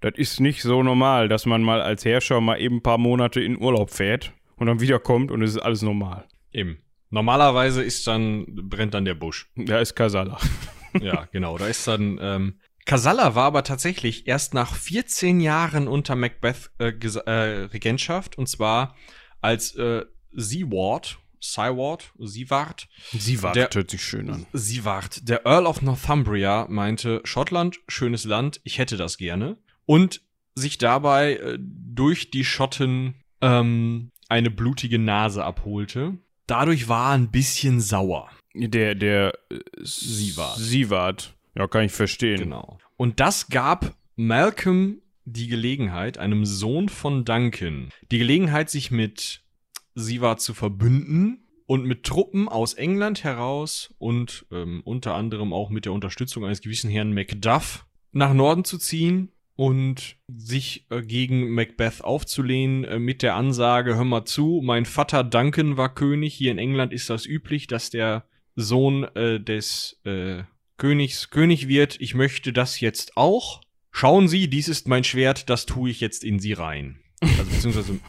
Speaker 1: Das ist nicht so normal, dass man mal als Herrscher mal eben ein paar Monate in Urlaub fährt und dann wiederkommt und es ist alles normal.
Speaker 2: Eben. Normalerweise ist dann, brennt dann der Busch.
Speaker 1: Da ist Kasala.
Speaker 2: ja, genau. Da ist dann, ähm, Kasala war aber tatsächlich erst nach 14 Jahren unter Macbeth äh, äh, Regentschaft und zwar als äh, Seaward, Syward, Sieward.
Speaker 1: Sieward der, hört sich schön an.
Speaker 2: Sieward. Der Earl of Northumbria meinte, Schottland, schönes Land, ich hätte das gerne. Und sich dabei äh, durch die Schotten ähm, eine blutige Nase abholte. Dadurch war er ein bisschen sauer.
Speaker 1: Der, der äh, Sieward. Sieward. Ja, kann ich verstehen.
Speaker 2: Genau. Und das gab Malcolm die Gelegenheit, einem Sohn von Duncan, die Gelegenheit, sich mit Sieward zu verbünden und mit Truppen aus England heraus und ähm, unter anderem auch mit der Unterstützung eines gewissen Herrn Macduff nach Norden zu ziehen und sich äh, gegen Macbeth aufzulehnen äh, mit der Ansage, hör mal zu, mein Vater Duncan war König, hier in England ist das üblich, dass der Sohn äh, des äh, Königs König wird, ich möchte das jetzt auch. Schauen Sie, dies ist mein Schwert, das tue ich jetzt in Sie rein. Also beziehungsweise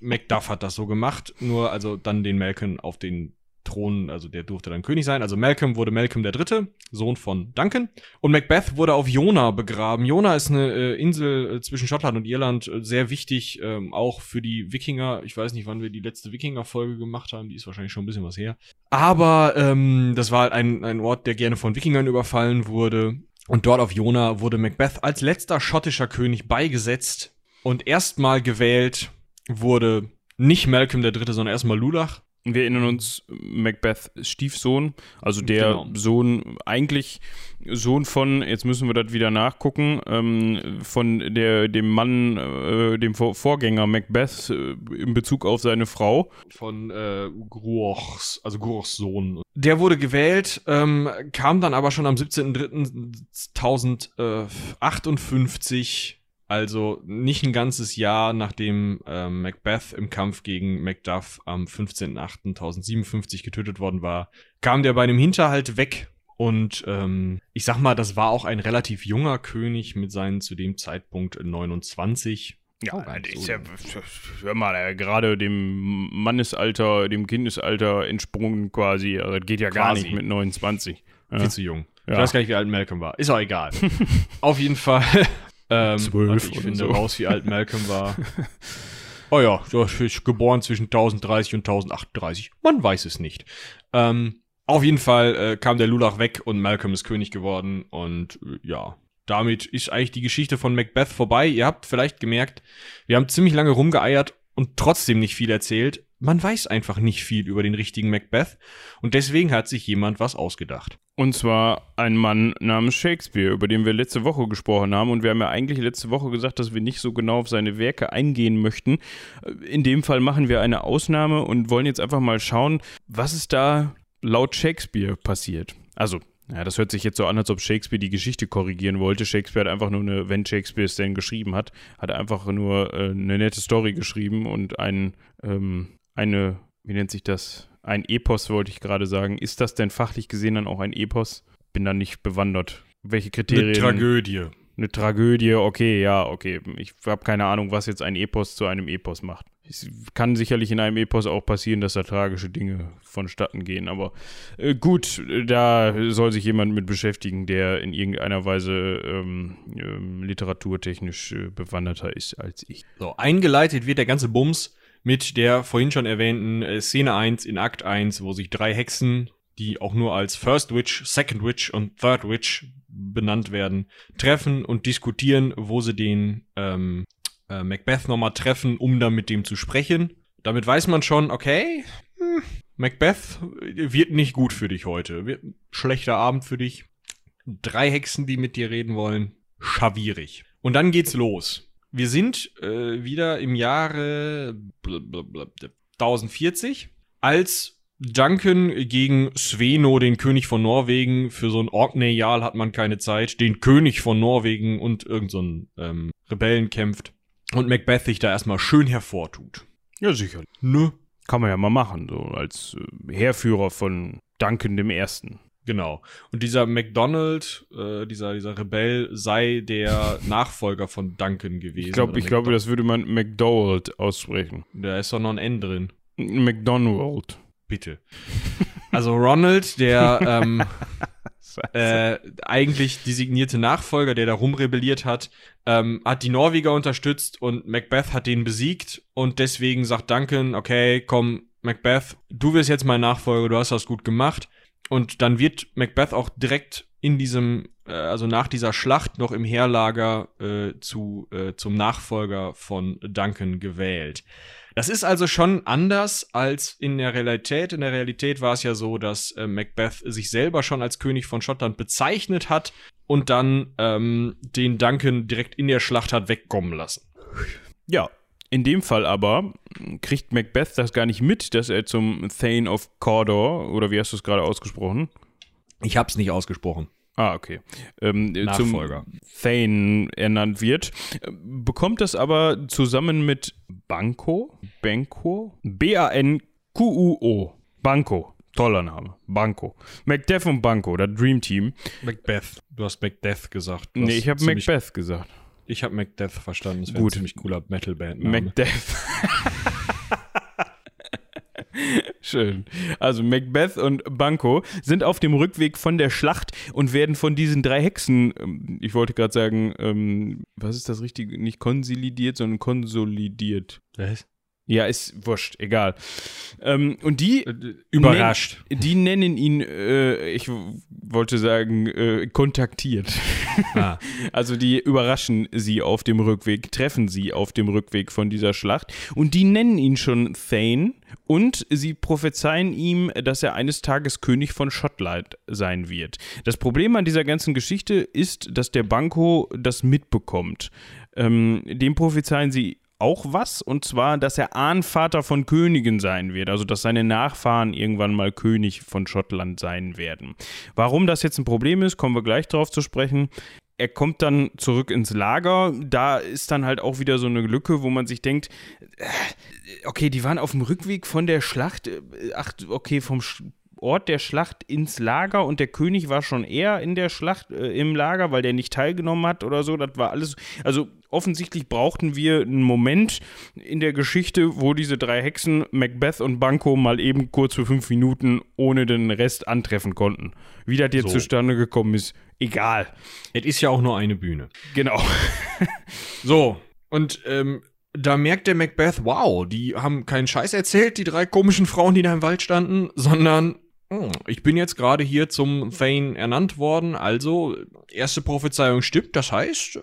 Speaker 2: Macduff hat das so gemacht, nur also dann den Malcolm auf den Thron, also der durfte dann König sein. Also Malcolm wurde Malcolm der Dritte, Sohn von Duncan. Und Macbeth wurde auf Jona begraben. Jona ist eine äh, Insel äh, zwischen Schottland und Irland, äh, sehr wichtig, ähm, auch für die Wikinger. Ich weiß nicht, wann wir die letzte Wikinger-Folge gemacht haben, die ist wahrscheinlich schon ein bisschen was her. Aber ähm, das war halt ein, ein Ort, der gerne von Wikingern überfallen wurde. Und dort auf Jona wurde Macbeth als letzter schottischer König beigesetzt und erstmal gewählt wurde nicht Malcolm der Dritte, sondern erstmal Lulach.
Speaker 1: Wir erinnern uns, Macbeth Stiefsohn, also der genau. Sohn, eigentlich Sohn von, jetzt müssen wir das wieder nachgucken, ähm, von der, dem Mann, äh, dem Vorgänger Macbeth äh, in Bezug auf seine Frau.
Speaker 2: Von äh, Gruochs, also Gruochs Sohn. Der wurde gewählt, ähm, kam dann aber schon am 17.03.1058 also nicht ein ganzes Jahr nachdem äh, Macbeth im Kampf gegen Macduff am 15.08.1057 getötet worden war, kam der bei einem Hinterhalt weg. Und ähm, ich sag mal, das war auch ein relativ junger König mit seinen zu dem Zeitpunkt 29.
Speaker 1: Ja, oh, das ist ja, hör mal, gerade dem Mannesalter, dem Kindesalter entsprungen quasi. Also das geht ja quasi. gar nicht mit 29.
Speaker 2: Ja. Viel zu jung. Ja. Ich weiß gar nicht, wie alt Malcolm war. Ist auch egal. Auf jeden Fall ähm, Zwölf ich finde so. raus, wie alt Malcolm war. oh ja, geboren zwischen 1030 und 1038. Man weiß es nicht. Ähm, Auf jeden Fall äh, kam der Lulach weg und Malcolm ist König geworden und äh, ja, damit ist eigentlich die Geschichte von Macbeth vorbei. Ihr habt vielleicht gemerkt, wir haben ziemlich lange rumgeeiert und trotzdem nicht viel erzählt. Man weiß einfach nicht viel über den richtigen Macbeth und deswegen hat sich jemand was ausgedacht.
Speaker 1: Und zwar ein Mann namens Shakespeare, über den wir letzte Woche gesprochen haben. Und wir haben ja eigentlich letzte Woche gesagt, dass wir nicht so genau auf seine Werke eingehen möchten. In dem Fall machen wir eine Ausnahme und wollen jetzt einfach mal schauen, was ist da laut Shakespeare passiert. Also ja, das hört sich jetzt so an, als ob Shakespeare die Geschichte korrigieren wollte. Shakespeare hat einfach nur eine, wenn Shakespeare es denn geschrieben hat, hat einfach nur äh, eine nette Story geschrieben und ein, ähm, eine, wie nennt sich das? Ein Epos wollte ich gerade sagen. Ist das denn fachlich gesehen dann auch ein Epos? Bin da nicht bewandert. Welche Kriterien?
Speaker 2: Eine Tragödie.
Speaker 1: Eine Tragödie, okay, ja, okay. Ich habe keine Ahnung, was jetzt ein Epos zu einem Epos macht. Es kann sicherlich in einem Epos auch passieren, dass da tragische Dinge vonstatten gehen. Aber äh, gut, da soll sich jemand mit beschäftigen, der in irgendeiner Weise ähm, ähm, literaturtechnisch äh, bewanderter ist als ich.
Speaker 2: So, eingeleitet wird der ganze Bums mit der vorhin schon erwähnten äh, Szene 1 in Akt 1, wo sich drei Hexen, die auch nur als First Witch, Second Witch und Third Witch benannt werden, treffen und diskutieren, wo sie den ähm, äh, Macbeth nochmal treffen, um dann mit dem zu sprechen. Damit weiß man schon, okay, hm, Macbeth wird nicht gut für dich heute. Wird ein schlechter Abend für dich. Drei Hexen, die mit dir reden wollen. Schawierig. Und dann geht's los. Wir sind äh, wieder im Jahre 1040, als Duncan gegen Sveno, den König von Norwegen, für so ein Orkneyjal hat man keine Zeit, den König von Norwegen und irgendeinen so ähm, Rebellen kämpft und Macbeth sich da erstmal schön hervortut.
Speaker 1: Ja, sicher. Ne? Kann man ja mal machen, so als äh, Heerführer von Duncan dem Ersten.
Speaker 2: Genau. Und dieser McDonald, äh, dieser, dieser Rebell, sei der Nachfolger von Duncan gewesen.
Speaker 1: Ich glaube, ich glaube, das würde man McDowell aussprechen.
Speaker 2: Da ist doch noch ein N drin.
Speaker 1: McDonald.
Speaker 2: Bitte. Also Ronald, der ähm, äh, eigentlich designierte Nachfolger, der da rumrebelliert hat, ähm, hat die Norweger unterstützt und Macbeth hat den besiegt und deswegen sagt Duncan, okay, komm, Macbeth, du wirst jetzt mein Nachfolger, du hast das gut gemacht. Und dann wird Macbeth auch direkt in diesem, äh, also nach dieser Schlacht noch im Heerlager äh, zu, äh, zum Nachfolger von Duncan gewählt. Das ist also schon anders als in der Realität. In der Realität war es ja so, dass äh, Macbeth sich selber schon als König von Schottland bezeichnet hat und dann ähm, den Duncan direkt in der Schlacht hat wegkommen lassen.
Speaker 1: Ja, in dem Fall aber kriegt Macbeth das gar nicht mit, dass er zum Thane of Cawdor, oder wie hast du es gerade ausgesprochen?
Speaker 2: Ich hab's nicht ausgesprochen.
Speaker 1: Ah, okay. Ähm,
Speaker 2: Nachfolger.
Speaker 1: Zum Thane ernannt wird. Bekommt das aber zusammen mit Banco, Banco, B-A-N-Q-U-O, Banco. Toller Name. Banco. Macbeth und Banco, das Dream Team.
Speaker 2: Macbeth. Du hast Macbeth gesagt.
Speaker 1: Nee, ich habe Macbeth gesagt.
Speaker 2: Ich habe Macbeth verstanden. Das
Speaker 1: wäre ein
Speaker 2: ziemlich cooler Metalband.
Speaker 1: Macbeth. Schön. Also Macbeth und Banco sind auf dem Rückweg von der Schlacht und werden von diesen drei Hexen, ähm, ich wollte gerade sagen, ähm, was ist das richtige? Nicht konsolidiert, sondern konsolidiert.
Speaker 2: Was?
Speaker 1: Ja, ist wurscht, egal. Ähm, und die
Speaker 2: äh, überrascht.
Speaker 1: Nenn, die nennen ihn, äh, ich wollte sagen, äh, kontaktiert. Ah. Also die überraschen sie auf dem Rückweg, treffen sie auf dem Rückweg von dieser Schlacht und die nennen ihn schon Thane und sie prophezeien ihm, dass er eines Tages König von Schottland sein wird. Das Problem an dieser ganzen Geschichte ist, dass der Banco das mitbekommt. Ähm, dem prophezeien sie auch was, und zwar, dass er Ahnvater von Königen sein wird, also dass seine Nachfahren irgendwann mal König von Schottland sein werden. Warum das jetzt ein Problem ist, kommen wir gleich drauf zu sprechen. Er kommt dann zurück ins Lager. Da ist dann halt auch wieder so eine Lücke, wo man sich denkt, äh, okay, die waren auf dem Rückweg von der Schlacht. Äh, ach, okay, vom Ort der Schlacht ins Lager und der König war schon eher in der Schlacht äh, im Lager, weil der nicht teilgenommen hat oder so. Das war alles. Also offensichtlich brauchten wir einen Moment in der Geschichte, wo diese drei Hexen, Macbeth und Banco, mal eben kurz für fünf Minuten ohne den Rest antreffen konnten. Wie das jetzt so. zustande gekommen ist, egal.
Speaker 2: Es ist ja auch nur eine Bühne.
Speaker 1: Genau.
Speaker 2: so, und ähm, da merkt der Macbeth, wow, die haben keinen Scheiß erzählt, die drei komischen Frauen, die da im Wald standen, sondern ich bin jetzt gerade hier zum Thane ernannt worden, also erste Prophezeiung stimmt, das heißt, äh,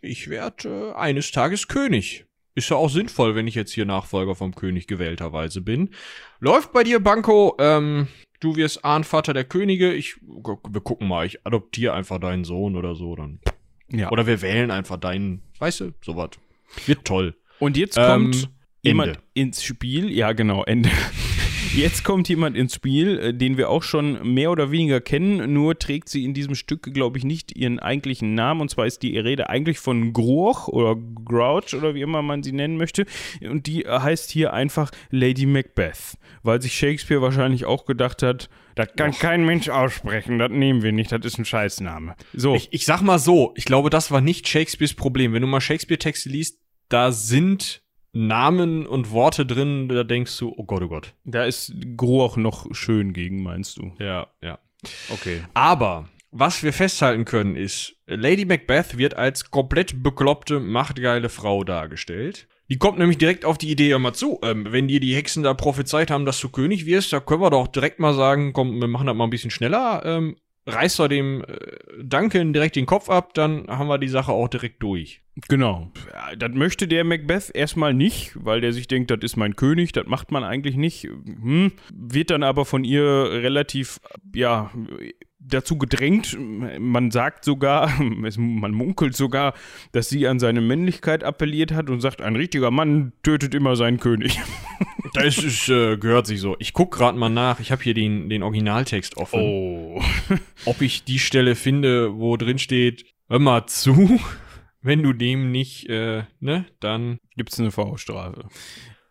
Speaker 2: ich werde äh, eines Tages König. Ist ja auch sinnvoll, wenn ich jetzt hier Nachfolger vom König gewählterweise bin. Läuft bei dir, Banco, ähm, du wirst Ahnvater der Könige, ich, wir gucken mal, ich adoptiere einfach deinen Sohn oder so, dann.
Speaker 1: Ja.
Speaker 2: Oder wir wählen einfach deinen, weißt du, sowas. Wird toll.
Speaker 1: Und jetzt
Speaker 2: Ähm,
Speaker 1: kommt jemand
Speaker 2: Ende.
Speaker 1: ins Spiel. Ja, genau, Ende. Jetzt kommt jemand ins Spiel, äh, den wir auch schon mehr oder weniger kennen, nur trägt sie in diesem Stück, glaube ich, nicht ihren eigentlichen Namen. Und zwar ist die Rede eigentlich von Groch oder Grouch oder wie immer man sie nennen möchte. Und die heißt hier einfach Lady Macbeth, weil sich Shakespeare wahrscheinlich auch gedacht hat, das kann kein Mensch aussprechen, das nehmen wir nicht, das ist ein Scheißname. So.
Speaker 2: Ich, ich sag mal so, ich glaube, das war nicht Shakespeares Problem. Wenn du mal Shakespeare-Texte liest, da sind Namen und Worte drin, da denkst du, oh Gott, oh Gott.
Speaker 1: da ist Groch noch schön gegen, meinst du?
Speaker 2: Ja, ja.
Speaker 1: Okay.
Speaker 2: Aber was wir festhalten können ist, Lady Macbeth wird als komplett bekloppte, machtgeile Frau dargestellt. Die kommt nämlich direkt auf die Idee, ja mal zu, ähm, wenn dir die Hexen da prophezeit haben, dass du König wirst, da können wir doch direkt mal sagen, komm, wir machen das mal ein bisschen schneller, ähm, reißt er dem äh, Duncan direkt den Kopf ab, dann haben wir die Sache auch direkt durch.
Speaker 1: Genau. Ja, Das möchte der Macbeth erstmal nicht, weil der sich denkt, das ist mein König, das macht man eigentlich nicht. Hm. Wird dann aber von ihr relativ, ja, dazu gedrängt. Man sagt sogar, es- man munkelt sogar, dass sie an seine Männlichkeit appelliert hat und sagt, ein richtiger Mann tötet immer seinen König.
Speaker 2: Das ist, äh, gehört sich so. Ich guck gerade mal nach, ich habe hier den, den Originaltext offen.
Speaker 1: Oh.
Speaker 2: ob ich die Stelle finde, wo drin steht, hör mal zu, wenn du dem nicht, äh, ne, dann.
Speaker 1: Gibt's eine Vorstrafe.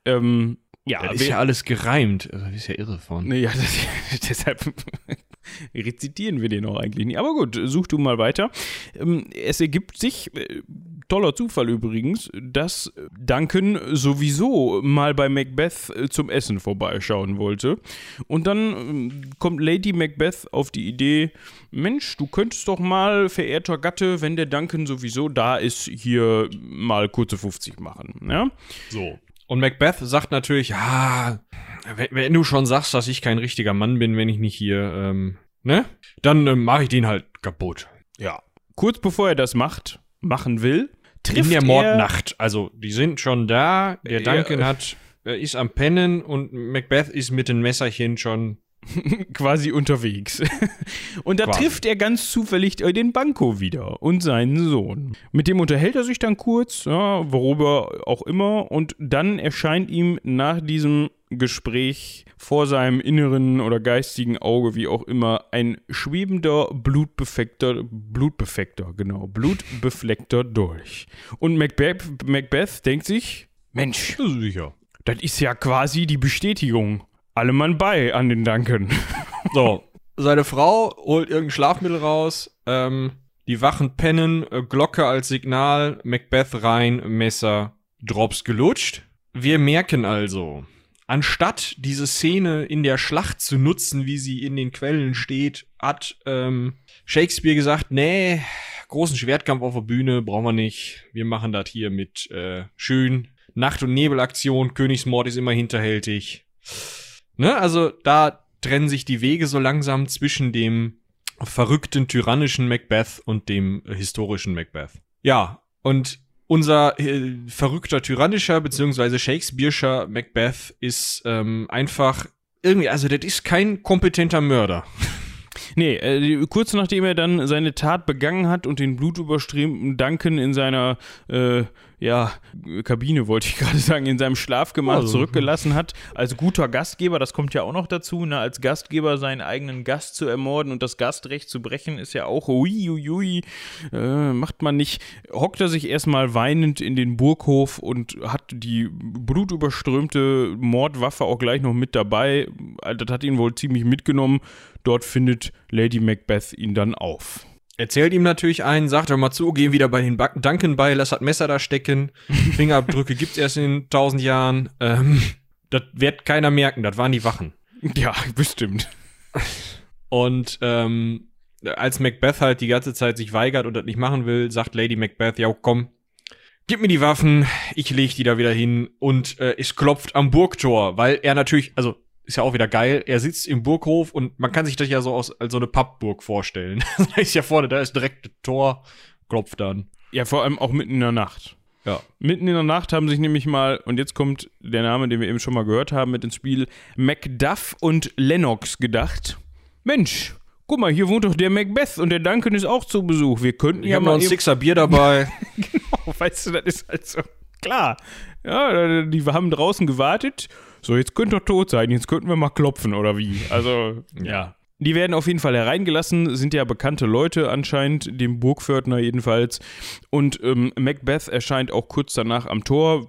Speaker 1: Ähm, ja,
Speaker 2: Das ist ja alles gereimt. Also, das ist ja irre von.
Speaker 1: Nee, ja, das, deshalb rezitieren wir den auch eigentlich nicht. Aber gut, such du mal weiter. Ähm, Es ergibt sich, äh, toller Zufall übrigens, dass Duncan sowieso mal bei Macbeth äh, zum Essen vorbeischauen wollte. Und dann ähm, kommt Lady Macbeth auf die Idee, Mensch, du könntest doch mal, verehrter Gatte, wenn der Duncan sowieso da ist, hier mal kurze 50 machen. Ja?
Speaker 2: So. Und Macbeth sagt natürlich, ja, wenn, du schon sagst, dass ich kein richtiger Mann bin, wenn ich nicht hier, ähm, ne, dann ähm, mache ich den halt kaputt.
Speaker 1: Ja. Kurz bevor er das macht, machen will, trifft
Speaker 2: In der
Speaker 1: er
Speaker 2: Mordnacht. Also, die sind schon da, der
Speaker 1: Ja.
Speaker 2: Duncan hat, äh, ist am Pennen und Macbeth ist mit dem Messerchen schon.
Speaker 1: quasi unterwegs. Und da
Speaker 2: Quasi.
Speaker 1: trifft er ganz zufällig äh, den Banco wieder und seinen Sohn. Mit dem unterhält er sich dann kurz, ja, worüber auch immer, und dann erscheint ihm nach diesem Gespräch vor seinem inneren oder geistigen Auge, wie auch immer, ein schwebender, blutbefleckter, blutbefleckter, genau, blutbefleckter Dolch. Und Macbeth, Macbeth denkt sich, Mensch,
Speaker 2: Sicher.
Speaker 1: das ist ja quasi die Bestätigung. Alle Mann bei an den Duncan.
Speaker 2: So, seine Frau holt irgendein Schlafmittel raus, ähm, die Wachen pennen, äh, Glocke als Signal, Macbeth rein, Messer, Drops gelutscht. Wir merken also, anstatt diese Szene in der Schlacht zu nutzen, wie sie in den Quellen steht, hat ähm, Shakespeare gesagt, nee, großen Schwertkampf auf der Bühne brauchen wir nicht. Wir machen das hier mit äh, schön Nacht- und Nebelaktion, Königsmord ist immer hinterhältig. Ne, also da trennen sich die Wege so langsam zwischen dem verrückten, tyrannischen Macbeth und dem historischen Macbeth. Ja, und unser äh, verrückter, tyrannischer beziehungsweise Shakespeare'scher Macbeth ist ähm, einfach irgendwie, also das ist kein kompetenter Mörder.
Speaker 1: Nee, äh, kurz nachdem er dann seine Tat begangen hat und den blutüberströmten Duncan in seiner, äh, ja, Kabine wollte ich gerade sagen, in seinem Schlafgemach
Speaker 2: Also,
Speaker 1: zurückgelassen hat, als guter Gastgeber, das kommt ja auch noch dazu, ne, als Gastgeber seinen eigenen Gast zu ermorden und das Gastrecht zu brechen, ist ja auch, ui, ui, ui, äh, macht man nicht, hockt er sich erstmal weinend in den Burghof und hat die blutüberströmte Mordwaffe auch gleich noch mit dabei, das hat ihn wohl ziemlich mitgenommen, Dort findet Lady Macbeth ihn dann auf.
Speaker 2: Erzählt ihm natürlich ein, sagt hör mal zu, geh wieder bei den Duncan bei, lass das Messer da stecken. Fingerabdrücke gibt's erst in tausend Jahren. Ähm, das wird keiner merken, das waren die Wachen.
Speaker 1: Ja, bestimmt.
Speaker 2: Und ähm, als Macbeth halt die ganze Zeit sich weigert und das nicht machen will, sagt Lady Macbeth, ja komm, gib mir die Waffen, ich leg die da wieder hin und äh, es klopft am Burgtor, weil er natürlich, also ist ja auch wieder geil. Er sitzt im Burghof und man kann sich das ja so aus, als so eine Pappburg vorstellen. da ist ja vorne, da ist direkt das Tor, klopft dann.
Speaker 1: Ja, vor allem auch mitten in der Nacht. Ja. Mitten in der Nacht haben sich nämlich mal, und jetzt kommt der Name, den wir eben schon mal gehört haben, mit ins Spiel, Macduff und Lennox gedacht. Mensch, guck mal, hier wohnt doch der Macbeth und der Duncan ist auch zu Besuch. Wir könnten ja
Speaker 2: habe
Speaker 1: mal.
Speaker 2: noch ein Sixer Bier dabei.
Speaker 1: genau, weißt du, das ist halt so. Klar. Ja, die haben draußen gewartet. So, jetzt könnt ihr tot sein, jetzt könnten wir mal klopfen, oder wie? Also, ja. Die werden auf jeden Fall hereingelassen, sind ja bekannte Leute anscheinend, dem Burgpförtner jedenfalls. Und ähm, Macbeth erscheint auch kurz danach am Tor,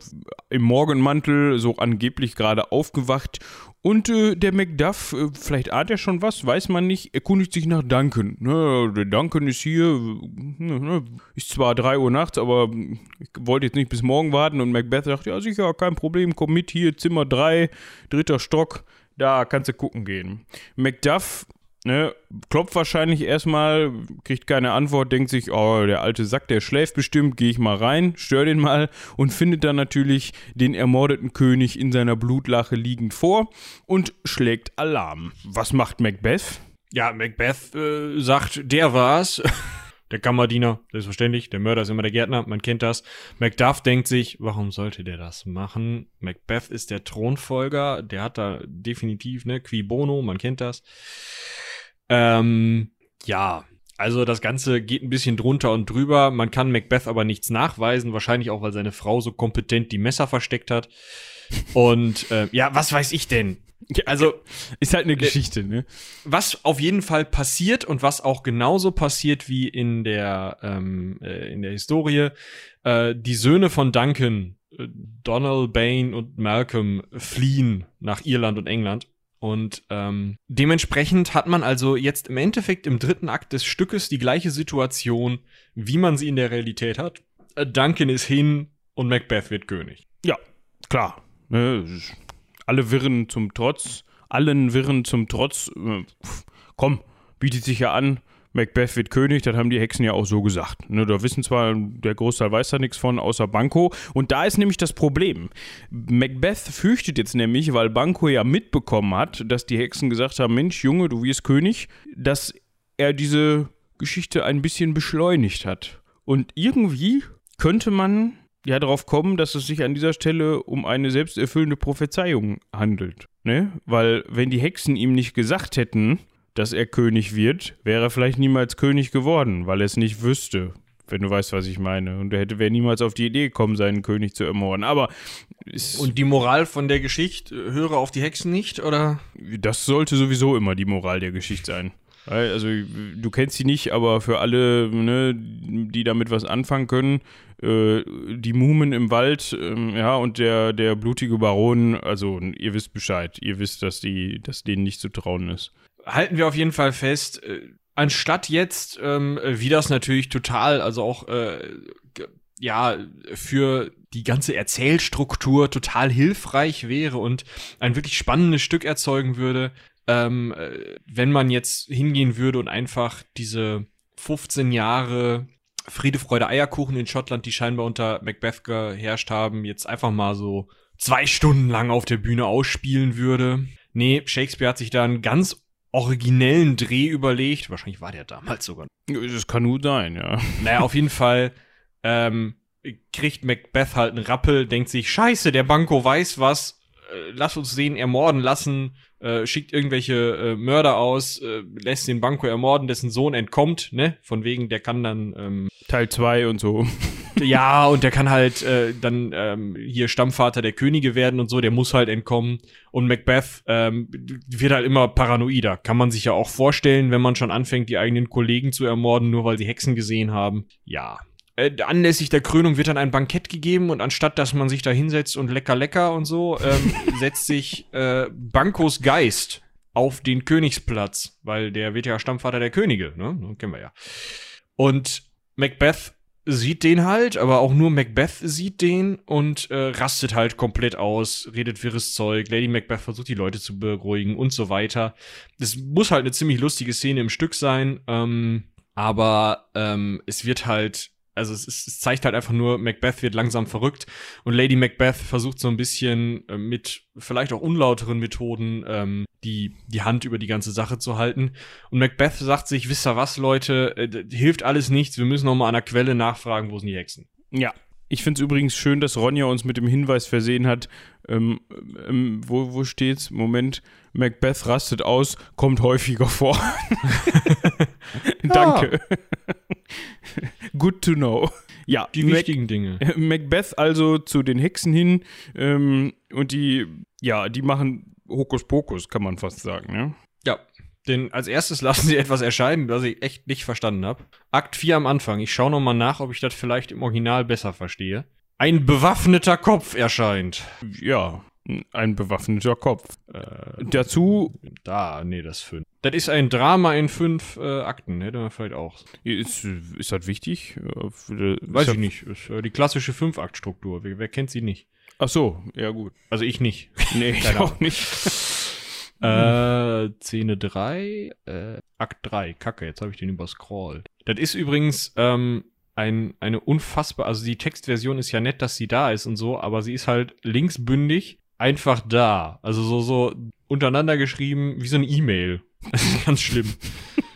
Speaker 1: im Morgenmantel, so angeblich gerade aufgewacht. Und äh, der Macduff, äh, vielleicht ahnt er schon was, weiß man nicht, erkundigt sich nach Duncan. Ne, der Duncan ist hier, äh, ne, ist zwar 3 Uhr nachts, aber ich wollte jetzt nicht bis morgen warten. Und Macbeth sagt, ja sicher, kein Problem, komm mit hier, Zimmer 3, dritter Stock, da kannst du gucken gehen. Macduff Ne, klopft wahrscheinlich erstmal, kriegt keine Antwort, denkt sich, oh, der alte Sack, der schläft bestimmt, gehe ich mal rein, stör den mal und findet dann natürlich den ermordeten König in seiner Blutlache liegend vor und schlägt Alarm. Was macht Macbeth?
Speaker 2: Ja, Macbeth äh, sagt, der war's. Der Kammerdiener, selbstverständlich. Der Mörder ist immer der Gärtner, man kennt das. Macduff denkt sich, warum sollte der das machen? Macbeth ist der Thronfolger, der hat da definitiv, ne, qui bono, man kennt das. Ähm, ja, also das Ganze geht ein bisschen drunter und drüber. Man kann Macbeth aber nichts nachweisen, wahrscheinlich auch, weil seine Frau so kompetent die Messer versteckt hat. Und äh, ja, was weiß ich denn? Also
Speaker 1: Ist halt eine Geschichte, ne?
Speaker 2: was auf jeden Fall passiert und was auch genauso passiert wie in der, ähm, äh, in der Historie, äh, die Söhne von Duncan, äh, Donald, Bain und Malcolm fliehen nach Irland und England. Und ähm, dementsprechend hat man also jetzt im Endeffekt im dritten Akt des Stückes die gleiche Situation, wie man sie in der Realität hat. Äh, Duncan ist hin und Macbeth wird König.
Speaker 1: Ja, klar. Ne, alle Wirren zum Trotz, allen Wirren zum Trotz, äh, komm, bietet sich ja an, Macbeth wird König, das haben die Hexen ja auch so gesagt. Ne, da wissen zwar, der Großteil weiß da nichts von, außer Banco. Und da ist nämlich das Problem. Macbeth fürchtet jetzt nämlich, weil Banco ja mitbekommen hat, dass die Hexen gesagt haben, Mensch, Junge, du wirst König, dass er diese Geschichte ein bisschen beschleunigt hat. Und irgendwie könnte man ja darauf kommen, dass es sich an dieser Stelle um eine selbsterfüllende Prophezeiung handelt. Ne? Weil wenn die Hexen ihm nicht gesagt hätten, dass er König wird, wäre er vielleicht niemals König geworden, weil er es nicht wüsste. Wenn du weißt, was ich meine. Und er hätte wäre niemals auf die Idee gekommen, seinen König zu ermorden. Aber
Speaker 2: Und die Moral von der Geschichte, äh, höre auf die Hexen nicht, oder?
Speaker 1: das sollte sowieso immer die Moral der Geschichte sein. Also, du kennst sie nicht, aber für alle, ne, die damit was anfangen können, äh, die Mumen im Wald, ähm, ja, und der, der blutige Baron, also, ihr wisst Bescheid. Ihr wisst, dass, die, dass denen nicht zu trauen ist.
Speaker 2: Halten wir auf jeden Fall fest, äh, anstatt jetzt, ähm, äh, wie das natürlich total, also auch, äh, ja, für die ganze Erzählstruktur total hilfreich wäre und ein wirklich spannendes Stück erzeugen würde, ähm, äh, wenn man jetzt hingehen würde und einfach diese 15 Jahre Friede, Freude, Eierkuchen in Schottland, die scheinbar unter Macbeth geherrscht haben, jetzt einfach mal so zwei Stunden lang auf der Bühne ausspielen würde. Nee, Shakespeare hat sich da einen ganz originellen Dreh überlegt. Wahrscheinlich war der damals sogar.
Speaker 1: Das kann nur sein, ja.
Speaker 2: Naja, auf jeden Fall ähm, kriegt Macbeth halt einen Rappel, denkt sich, scheiße, der Banco weiß was, äh, lass uns den ermorden lassen, äh, schickt irgendwelche äh, Mörder aus, äh, lässt den Banco ermorden, dessen Sohn entkommt, ne? Von wegen, der kann dann ähm,
Speaker 1: Teil 2 und so.
Speaker 2: Ja, und der kann halt äh, dann ähm, hier Stammvater der Könige werden und so, der muss halt entkommen. Und Macbeth ähm, wird halt immer paranoider. Kann man sich ja auch vorstellen, wenn man schon anfängt, die eigenen Kollegen zu ermorden, nur weil sie Hexen gesehen haben. Ja. Äh, anlässlich der Krönung wird dann ein Bankett gegeben und anstatt, dass man sich da hinsetzt und lecker lecker und so, ähm, setzt sich äh, Bankos Geist auf den Königsplatz, weil der wird ja Stammvater der Könige, ne? Ne, Kennen wir ja. Und Macbeth sieht den halt, aber auch nur Macbeth sieht den und äh, rastet halt komplett aus, redet wirres Zeug. Lady Macbeth versucht die Leute zu beruhigen und so weiter. Das muss halt eine ziemlich lustige Szene im Stück sein, ähm, aber ähm, es wird halt also es, ist, es zeigt halt einfach nur, Macbeth wird langsam verrückt und Lady Macbeth versucht so ein bisschen äh, mit vielleicht auch unlauteren Methoden ähm, die, die Hand über die ganze Sache zu halten. Und Macbeth sagt sich, wisst ihr was, Leute, äh, hilft alles nichts, wir müssen noch mal an der Quelle nachfragen, wo sind die Hexen.
Speaker 1: Ja. Ich finde es übrigens schön, dass Ronja uns mit dem Hinweis versehen hat, ähm, ähm, wo, wo steht's? Moment, Macbeth rastet aus, kommt häufiger vor. Danke. Good to know. Ja,
Speaker 2: Die
Speaker 1: Mac
Speaker 2: wichtigen Dinge.
Speaker 1: Macbeth also zu den Hexen hin ähm, und die, ja, die machen Hokuspokus, kann man fast sagen, ne?
Speaker 2: Denn als erstes lassen sie etwas erscheinen, was ich echt nicht verstanden habe. Akt 4 am Anfang. Ich schaue noch mal nach, ob ich das vielleicht im Original besser verstehe. Ein bewaffneter Kopf erscheint.
Speaker 1: Ja, ein bewaffneter Kopf.
Speaker 2: Äh,
Speaker 1: Dazu
Speaker 2: da, nee, das fünf. Das ist ein Drama in fünf äh, Akten, hätte man vielleicht auch.
Speaker 1: ist, ist das wichtig? Äh,
Speaker 2: Weiß
Speaker 1: ist
Speaker 2: ich nicht. Ist, äh, die klassische Fünf-Akt-Struktur. Wer, wer kennt sie nicht?
Speaker 1: Ach so, ja gut.
Speaker 2: Also ich nicht.
Speaker 1: Nee, ich auch nicht.
Speaker 2: Äh, Szene 3, äh, Akt 3. Kacke, jetzt habe ich den überscrollt. Das ist übrigens ähm, ein, eine unfassbar, also die Textversion ist ja nett, dass sie da ist und so, aber sie ist halt linksbündig einfach da. Also so, so untereinander geschrieben wie so eine E-Mail. Das ist ganz schlimm.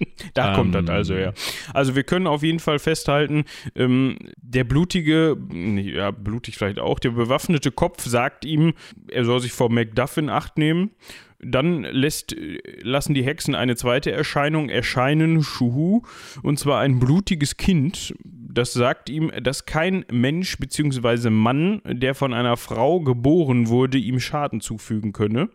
Speaker 1: Da kommt das
Speaker 2: Ähm.
Speaker 1: also her. Also wir können auf jeden Fall festhalten, ähm, der blutige, ja, blutig vielleicht auch, der bewaffnete Kopf sagt ihm, er soll sich vor Macduff in Acht nehmen. Dann lässt, äh, lassen die Hexen eine zweite Erscheinung erscheinen, Schuhu, und zwar ein blutiges Kind. Das sagt ihm, dass kein Mensch bzw. Mann, der von einer Frau geboren wurde, ihm Schaden zufügen könne.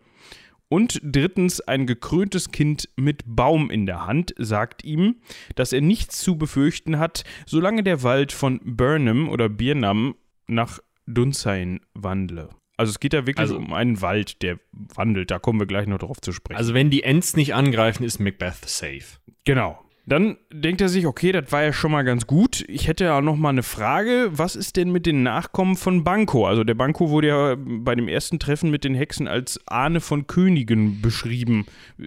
Speaker 1: Und drittens, ein gekröntes Kind mit Baum in der Hand sagt ihm, dass er nichts zu befürchten hat, solange der Wald von Burnham oder Birnam nach Dunsein wandle. Also es geht da wirklich
Speaker 2: Also-
Speaker 1: um einen Wald, der wandelt. Da kommen wir gleich noch drauf zu sprechen.
Speaker 2: Also wenn die Ents nicht angreifen, ist Macbeth safe.
Speaker 1: Genau. Dann denkt er sich, okay, das war ja schon mal ganz gut. Ich hätte ja noch mal eine Frage. Was ist denn mit den Nachkommen von Banco? Also der Banco wurde ja bei dem ersten Treffen mit den Hexen als Ahne von Königen beschrieben.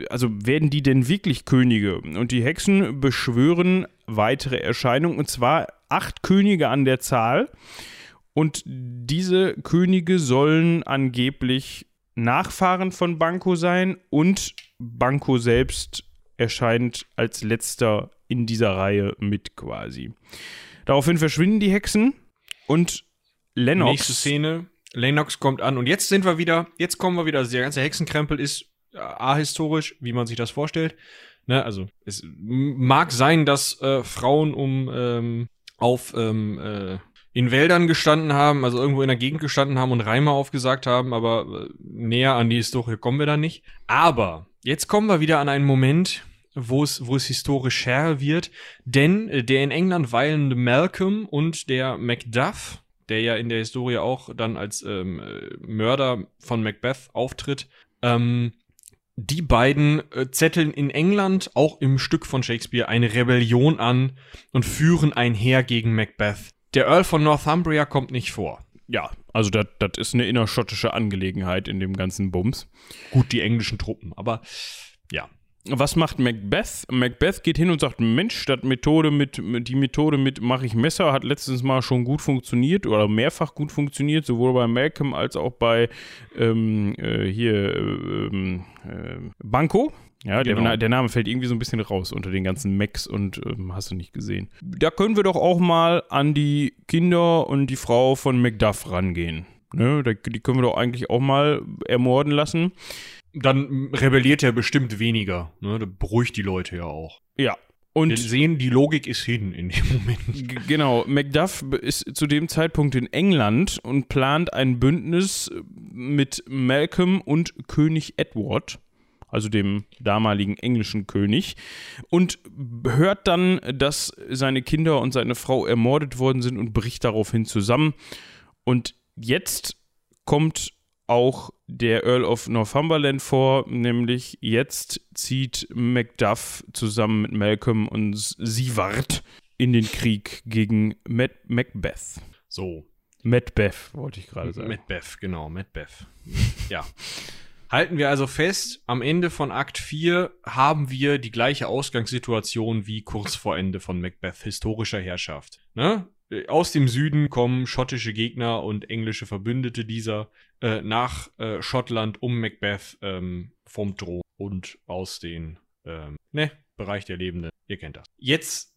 Speaker 1: Also werden die denn wirklich Könige? Und die Hexen beschwören weitere Erscheinungen, und zwar acht Könige an der Zahl. Und diese Könige sollen angeblich Nachfahren von Banco sein und Banco selbst erscheint als letzter in dieser Reihe mit quasi. Daraufhin verschwinden die Hexen und Lennox.
Speaker 2: Nächste Szene. Lennox kommt an und jetzt sind wir wieder, jetzt kommen wir wieder, also der ganze Hexenkrempel ist äh, ahistorisch, wie man sich das vorstellt. Ne, also es mag sein, dass äh, Frauen um ähm, auf ähm, äh, in Wäldern gestanden haben, also irgendwo in der Gegend gestanden haben und Reime aufgesagt haben, aber äh, näher an die Historie kommen wir da nicht. Aber jetzt kommen wir wieder an einen Moment, wo es, wo es historisch her wird, denn äh, der in England weilende Malcolm und der Macduff, der ja in der Historie auch dann als ähm, äh, Mörder von Macbeth auftritt, ähm, die beiden äh, zetteln in England, auch im Stück von Shakespeare, eine Rebellion an und führen ein Heer gegen Macbeth. Der Earl von Northumbria kommt nicht vor.
Speaker 1: Ja, also das ist eine innerschottische Angelegenheit in dem ganzen Bums.
Speaker 2: Gut, die englischen Truppen, aber ja.
Speaker 1: Was macht Macbeth? Macbeth geht hin und sagt, Mensch, das Methode mit, die Methode mit mache ich Messer hat letztens mal schon gut funktioniert oder mehrfach gut funktioniert, sowohl bei Malcolm als auch bei ähm, äh, hier ähm, äh, Banco. Ja, der,
Speaker 2: Genau.
Speaker 1: Na- der Name fällt irgendwie so ein bisschen raus unter den ganzen Macs und ähm, hast du nicht gesehen. Da können wir doch auch mal an die Kinder und die Frau von Macduff rangehen. Ne, da, die können wir doch eigentlich auch mal ermorden lassen.
Speaker 2: Dann rebelliert er bestimmt weniger. Ne? Das beruhigt die Leute ja auch.
Speaker 1: Ja.
Speaker 2: Wir
Speaker 1: Und
Speaker 2: sehen, die Logik ist hin in dem Moment.
Speaker 1: Genau, Macduff ist zu dem Zeitpunkt in England und plant ein Bündnis mit Malcolm und König Edward, also dem damaligen englischen König, und hört dann, dass seine Kinder und seine Frau ermordet worden sind und bricht daraufhin zusammen. Und jetzt kommt auch der Earl of Northumberland vor, nämlich jetzt zieht Macduff zusammen mit Malcolm und Siward in den Krieg gegen Mac Macbeth.
Speaker 2: So.
Speaker 1: Macbeth, wollte ich gerade sagen.
Speaker 2: Macbeth, genau, Macbeth. ja. Halten wir also fest, am Ende von Akt 4 haben wir die gleiche Ausgangssituation wie kurz vor Ende von Macbeth historischer Herrschaft. Ne? Aus dem Süden kommen schottische Gegner und englische Verbündete dieser äh, nach äh, Schottland um Macbeth ähm, vom Thron und aus den ähm, ne, Bereich der Lebenden. Ihr kennt das. Jetzt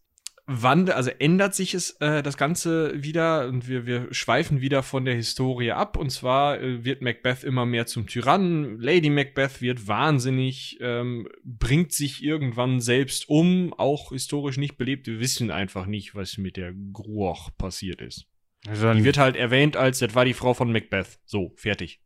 Speaker 2: wandelt, also ändert sich es äh, das Ganze wieder und wir, wir schweifen wieder von der Historie ab. Und zwar äh, wird Macbeth immer mehr zum Tyrannen. Lady Macbeth wird wahnsinnig, ähm, bringt sich irgendwann selbst um, auch historisch nicht belebt. Wir wissen einfach nicht, was mit der Gruoch passiert ist. Also die wird halt erwähnt als, das war die Frau von Macbeth. So, fertig.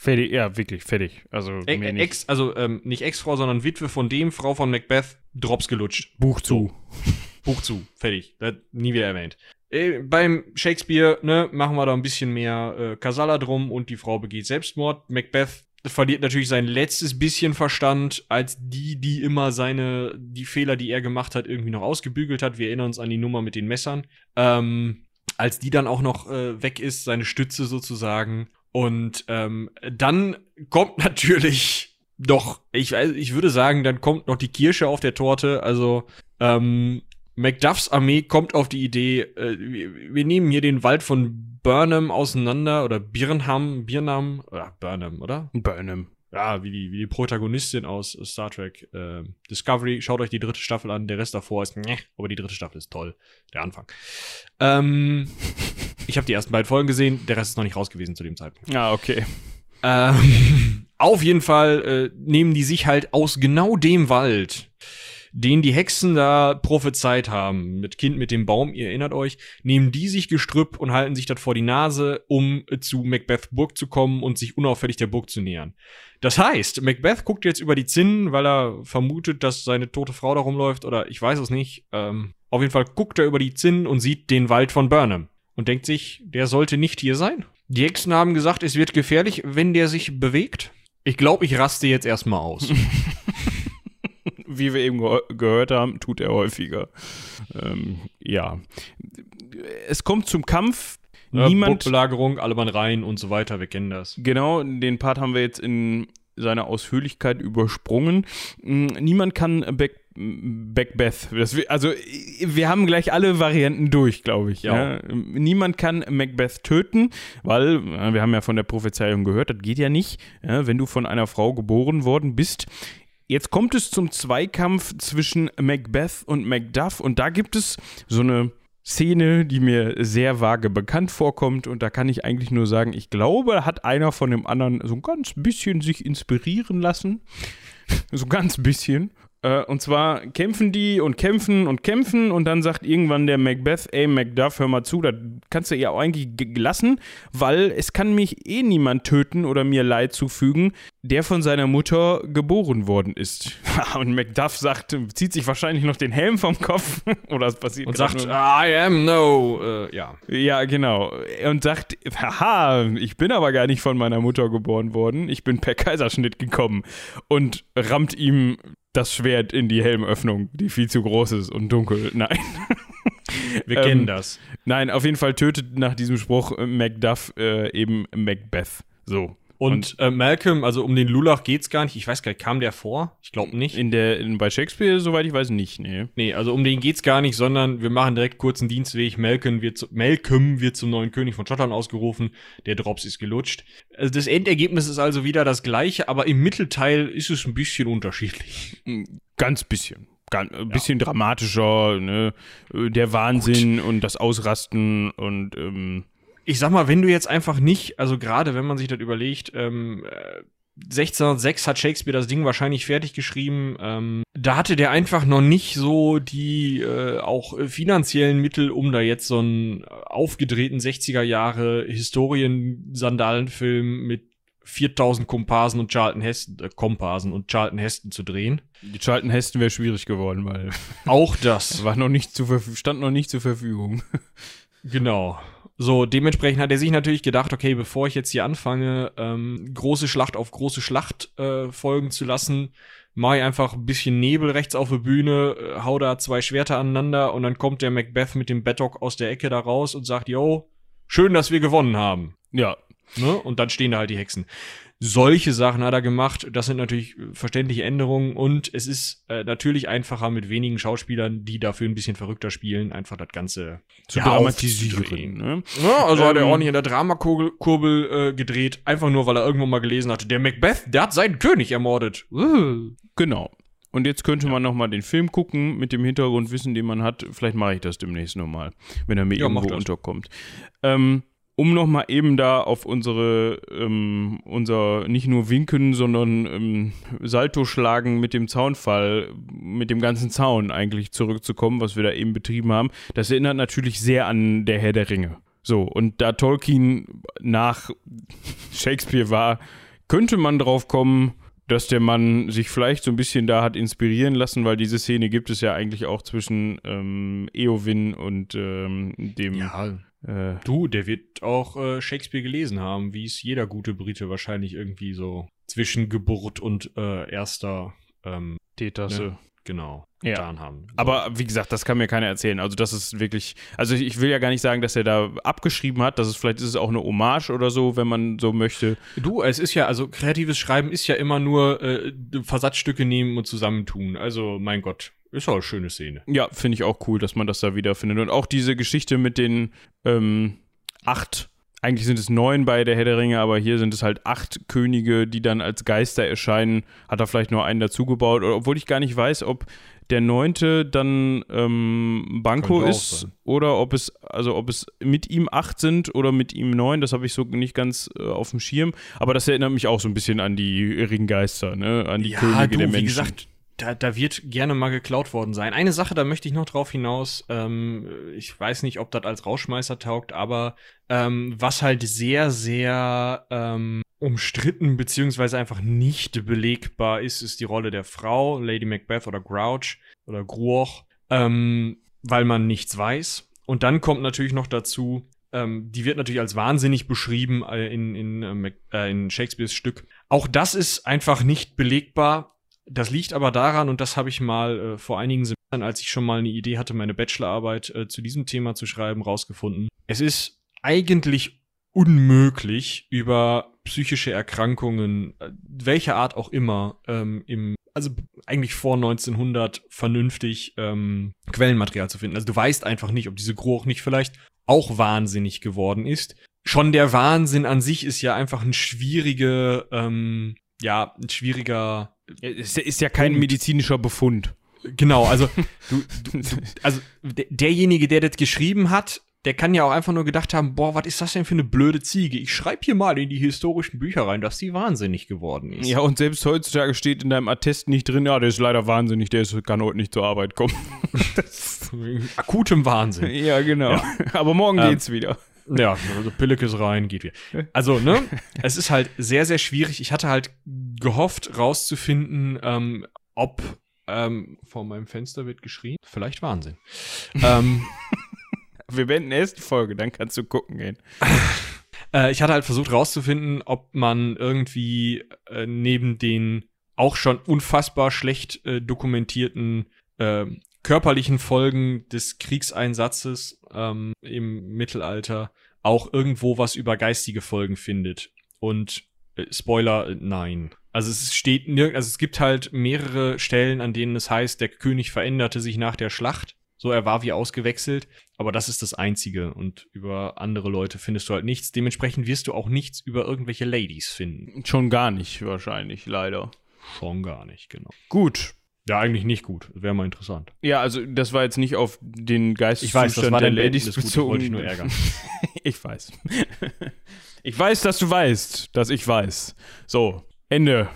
Speaker 1: Fertig, ja, wirklich, fertig. Also,
Speaker 2: e Ex, also ähm, nicht Ex-Frau, sondern Witwe von dem, Frau von Macbeth, Drops gelutscht.
Speaker 1: Buch zu.
Speaker 2: Buch zu, fertig. Das nie wieder erwähnt. Äh, beim Shakespeare, ne, machen wir da ein bisschen mehr äh, Kasala drum und die Frau begeht Selbstmord. Macbeth verliert natürlich sein letztes bisschen Verstand, als die, die immer seine, die Fehler, die er gemacht hat, irgendwie noch ausgebügelt hat. Wir erinnern uns an die Nummer mit den Messern. Ähm, als die dann auch noch äh, weg ist, seine Stütze sozusagen. Und ähm, dann kommt natürlich doch, ich, ich würde sagen, dann kommt noch die Kirsche auf der Torte. Also ähm, Macduffs Armee kommt auf die Idee, äh, wir, wir, nehmen hier den Wald von Burnham auseinander oder Birnham, Birnham, oder Burnham, oder?
Speaker 1: Burnham.
Speaker 2: Ja, wie die, wie die Protagonistin aus Star Trek äh, Discovery. Schaut euch die dritte Staffel an, der Rest davor ist, ne, aber die dritte Staffel ist toll. Der Anfang. Ähm, ich habe die ersten beiden Folgen gesehen, der Rest ist noch nicht raus gewesen zu dem Zeitpunkt.
Speaker 1: Ah, okay.
Speaker 2: Ähm, auf jeden Fall äh, nehmen die sich halt aus genau dem Wald, den die Hexen da prophezeit haben, mit Kind mit dem Baum, ihr erinnert euch, nehmen die sich Gestrüpp und halten sich das vor die Nase, um äh, zu Macbeth Burg zu kommen und sich unauffällig der Burg zu nähern. Das heißt, Macbeth guckt jetzt über die Zinnen, weil er vermutet, dass seine tote Frau da rumläuft, oder ich weiß es nicht. Ähm, auf jeden Fall guckt er über die Zinnen und sieht den Wald von Burnham und denkt sich, der sollte nicht hier sein. Die Hexen haben gesagt, es wird gefährlich, wenn der sich bewegt. Ich glaube, ich raste jetzt erstmal aus.
Speaker 1: Wie wir eben ge gehört haben, tut er häufiger. Ähm, ja. Es kommt zum Kampf.
Speaker 2: Ja, Niemand. Belagerung, alle Mann rein und so weiter, wir kennen das.
Speaker 1: Genau, den Part haben wir jetzt in seiner Ausführlichkeit übersprungen. Hm, niemand kann Back Macbeth. also, wir haben gleich alle Varianten durch, glaube ich. Ja. ja. Niemand kann Macbeth töten, weil, wir haben ja von der Prophezeiung gehört, das geht ja nicht, ja, wenn du von einer Frau geboren worden bist. Jetzt kommt es zum Zweikampf zwischen Macbeth und Macduff und da gibt es so eine Szene, die mir sehr vage bekannt vorkommt und da kann ich eigentlich nur sagen, ich glaube, hat einer von dem anderen so ein ganz bisschen sich inspirieren lassen. so ganz bisschen. Äh, und zwar kämpfen die und kämpfen und kämpfen und dann sagt irgendwann der Macbeth, ey Macduff, hör mal zu, das kannst du ja auch eigentlich lassen, weil es kann mich eh niemand töten oder mir Leid zufügen, der von seiner Mutter geboren worden ist. und Macduff sagt, zieht sich wahrscheinlich noch den Helm vom Kopf oder es passiert
Speaker 2: Und sagt, nur. I am no, äh, ja.
Speaker 1: Ja, genau. Und sagt, haha, ich bin aber gar nicht von meiner Mutter geboren worden, ich bin per Kaiserschnitt gekommen und rammt ihm das Schwert in die Helmöffnung, die viel zu groß ist und dunkel. Nein.
Speaker 2: Wir kennen ähm, das.
Speaker 1: Nein, auf jeden Fall tötet nach diesem Spruch Macduff äh, eben Macbeth. So.
Speaker 2: Und, und äh, Malcolm, also um den Lulach geht's gar nicht. Ich weiß gar nicht, kam der vor? Ich glaube nicht.
Speaker 1: In der, in, bei Shakespeare, soweit ich weiß, nicht, nee.
Speaker 2: Nee, also um den geht's gar nicht, sondern wir machen direkt kurzen Dienstweg. Malcolm wird, zu, Malcolm wird zum neuen König von Schottland ausgerufen. Der Drops ist gelutscht. Also das Endergebnis ist also wieder das gleiche, aber im Mittelteil ist es ein bisschen unterschiedlich.
Speaker 1: Ganz bisschen ein bisschen ja. dramatischer, ne? Der Wahnsinn Gut. und das Ausrasten und ähm,
Speaker 2: ich sag mal, wenn du jetzt einfach nicht, also gerade wenn man sich das überlegt, ähm, 1606 äh, hat Shakespeare das Ding wahrscheinlich fertig geschrieben. Ähm, da hatte der einfach noch nicht so die äh, auch finanziellen Mittel, um da jetzt so einen aufgedrehten 60er Jahre Historien-Sandalenfilm mit 4000 Komparsen und Charlton Heston, äh, Komparsen und Charlton Heston zu drehen.
Speaker 1: Die Charlton Heston wäre schwierig geworden, weil.
Speaker 2: Auch das.
Speaker 1: War noch nicht zu, stand noch nicht zur Verfügung.
Speaker 2: Genau. So, dementsprechend hat er sich natürlich gedacht, okay, bevor ich jetzt hier anfange, ähm, große Schlacht auf große Schlacht äh, folgen zu lassen, mache ich einfach ein bisschen Nebel rechts auf der Bühne, äh, hau da zwei Schwerter aneinander und dann kommt der Macbeth mit dem Beddock aus der Ecke da raus und sagt, yo, schön, dass wir gewonnen haben.
Speaker 1: Ja.
Speaker 2: Ne? Und dann stehen da halt die Hexen. Solche Sachen hat er gemacht. Das sind natürlich verständliche Änderungen und es ist äh, natürlich einfacher mit wenigen Schauspielern, die dafür ein bisschen verrückter spielen, einfach das Ganze
Speaker 1: Zu
Speaker 2: ja,
Speaker 1: dramatisieren. Ne?
Speaker 2: Ja, also hat er
Speaker 1: Ähm,
Speaker 2: auch nicht in der Dramakurbel äh, gedreht, einfach nur, weil er irgendwo mal gelesen hatte, der Macbeth, der hat seinen König ermordet. Uh.
Speaker 1: Genau. Und jetzt könnte man noch mal den Film gucken mit dem Hintergrundwissen, den man hat. Vielleicht mache ich das demnächst nochmal, wenn er mir
Speaker 2: Ja,
Speaker 1: irgendwo unterkommt. Ähm, um noch mal eben da auf unsere, ähm, unser nicht nur Winken, sondern ähm, Salto schlagen mit dem Zaunfall, mit dem ganzen Zaun eigentlich zurückzukommen, was wir da eben betrieben haben. Das erinnert natürlich sehr an der Herr der Ringe. So, und da Tolkien nach Shakespeare war, könnte man drauf kommen, dass der Mann sich vielleicht so ein bisschen da hat inspirieren lassen, weil diese Szene gibt es ja eigentlich auch zwischen ähm, Eowyn und ähm, dem.
Speaker 2: Ja,
Speaker 1: Äh,
Speaker 2: du, der wird auch äh, Shakespeare gelesen haben, wie es jeder gute Brite wahrscheinlich irgendwie so zwischen Geburt und äh, erster, ähm,
Speaker 1: Teetasse.
Speaker 2: ne, genau,
Speaker 1: Ja.
Speaker 2: getan haben. So.
Speaker 1: Aber wie gesagt, das kann mir keiner erzählen. Also das ist wirklich, also ich- will ja gar nicht sagen, dass er da abgeschrieben hat. Das ist vielleicht ist es auch eine Hommage oder so, wenn man so möchte.
Speaker 2: Du, es ist ja, also kreatives Schreiben ist ja immer nur äh, Versatzstücke nehmen und zusammentun. Also, mein Gott, ist auch eine schöne Szene.
Speaker 1: Ja, finde ich auch cool, dass man das da wiederfindet. Und auch diese Geschichte mit den ähm, acht, eigentlich sind es neun bei der Herr der Ringe, aber hier sind es halt acht Könige, die dann als Geister erscheinen. Hat er vielleicht nur einen dazugebaut, obwohl ich gar nicht weiß, ob der neunte dann ähm, Banco ist oder ob es, also ob es mit ihm acht sind oder mit ihm neun, das habe ich so nicht ganz äh, auf dem Schirm. Aber das erinnert mich auch so ein bisschen an die Ringgeister, ne? An die Könige der Menschen.
Speaker 2: wie gesagt, da, da wird gerne mal geklaut worden sein. Eine Sache, da möchte ich noch drauf hinaus. Ähm, ich weiß nicht, ob das als Rauschmeißer taugt, aber ähm, was halt sehr, sehr ähm, umstritten beziehungsweise einfach nicht belegbar ist, ist die Rolle der Frau, Lady Macbeth oder Grouch oder Gruoch, ähm, weil man nichts weiß. Und dann kommt natürlich noch dazu, ähm, die wird natürlich als wahnsinnig beschrieben äh, in, in, äh, äh, in Shakespeares Stück. Auch das ist einfach nicht belegbar. Das liegt aber daran, und das habe ich mal äh, vor einigen Semestern, als ich schon mal eine Idee hatte, meine Bachelorarbeit äh, zu diesem Thema zu schreiben, rausgefunden. Es ist eigentlich unmöglich, über psychische Erkrankungen, äh, welcher Art auch immer, ähm, im, also eigentlich vor 1900 vernünftig ähm, Quellenmaterial zu finden. Also du weißt einfach nicht, ob diese Groch nicht vielleicht auch wahnsinnig geworden ist. Schon der Wahnsinn an sich ist ja einfach ein schwierige, ähm, ja, ein schwieriger
Speaker 1: Es ist ja kein medizinischer Befund.
Speaker 2: Genau, also du, du, du also der, derjenige, der das geschrieben hat, der kann ja auch einfach nur gedacht haben, boah, was ist das denn für eine blöde Ziege? Ich schreibe hier mal in die historischen Bücher rein, dass die wahnsinnig geworden ist.
Speaker 1: Ja, und selbst heutzutage steht in deinem Attest nicht drin, ja, der ist leider wahnsinnig, der ist, kann heute nicht zur Arbeit kommen.
Speaker 2: Akutem Wahnsinn.
Speaker 1: ja, genau.
Speaker 2: Ja.
Speaker 1: Aber morgen
Speaker 2: Ähm,
Speaker 1: geht's wieder.
Speaker 2: Ja, also Pillekes rein, geht wieder. Also, ne, es ist halt sehr, sehr schwierig. Ich hatte halt gehofft, rauszufinden, ähm, ob ähm, vor meinem Fenster wird geschrien. Vielleicht Wahnsinn. ähm,
Speaker 1: Wir beenden erst die Folge, dann kannst du gucken gehen.
Speaker 2: Äh, ich hatte halt versucht rauszufinden, ob man irgendwie äh, neben den auch schon unfassbar schlecht äh, dokumentierten äh, körperlichen Folgen des Kriegseinsatzes ähm, im Mittelalter auch irgendwo was über geistige Folgen findet. Und äh, Spoiler, äh, nein. Also es steht nirg also es gibt halt mehrere Stellen, an denen es heißt, der König veränderte sich nach der Schlacht. So, er war wie ausgewechselt. Aber das ist das Einzige. Und über andere Leute findest du halt nichts. Dementsprechend wirst du auch nichts über irgendwelche Ladies finden.
Speaker 1: Schon gar nicht, wahrscheinlich, leider.
Speaker 2: Schon gar nicht, genau.
Speaker 1: Gut.
Speaker 2: Ja, eigentlich nicht gut. Wäre mal interessant.
Speaker 1: Ja, also das war jetzt nicht auf den Geisteszustand
Speaker 2: Ich weiß, das war
Speaker 1: der Ladies
Speaker 2: Gut, ich
Speaker 1: bezogen.
Speaker 2: dich nur ärgern.
Speaker 1: ich weiß. ich weiß, dass du weißt, dass ich weiß. So, Ende.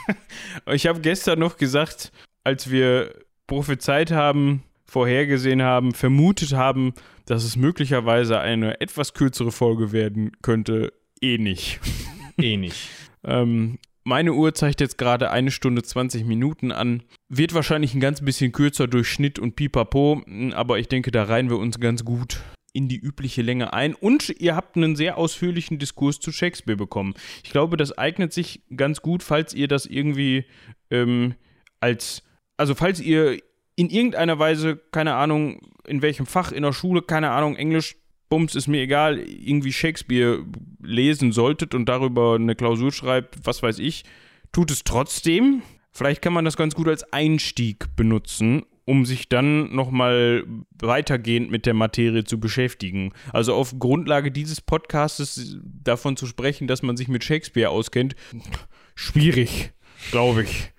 Speaker 1: ich habe gestern noch gesagt, als wir prophezeit haben, vorhergesehen haben, vermutet haben, dass es möglicherweise eine etwas kürzere Folge werden könnte, eh nicht.
Speaker 2: eh nicht.
Speaker 1: Ähm, meine Uhr zeigt jetzt gerade eine Stunde 20 Minuten an. Wird wahrscheinlich ein ganz bisschen kürzer durch Schnitt und Pipapo, aber ich denke, da reihen wir uns ganz gut in die übliche Länge ein. Und ihr habt einen sehr ausführlichen Diskurs zu Shakespeare bekommen. Ich glaube, das eignet sich ganz gut, falls ihr das irgendwie ähm, als, also falls ihr in irgendeiner Weise, keine Ahnung, in welchem Fach, in der Schule, keine Ahnung, Englisch, Bums, ist mir egal, irgendwie Shakespeare lesen solltet und darüber eine Klausur schreibt, was weiß ich, tut es trotzdem. Vielleicht kann man das ganz gut als Einstieg benutzen, um sich dann nochmal weitergehend mit der Materie zu beschäftigen. Also auf Grundlage dieses Podcastes davon zu sprechen, dass man sich mit Shakespeare auskennt, schwierig, glaube ich.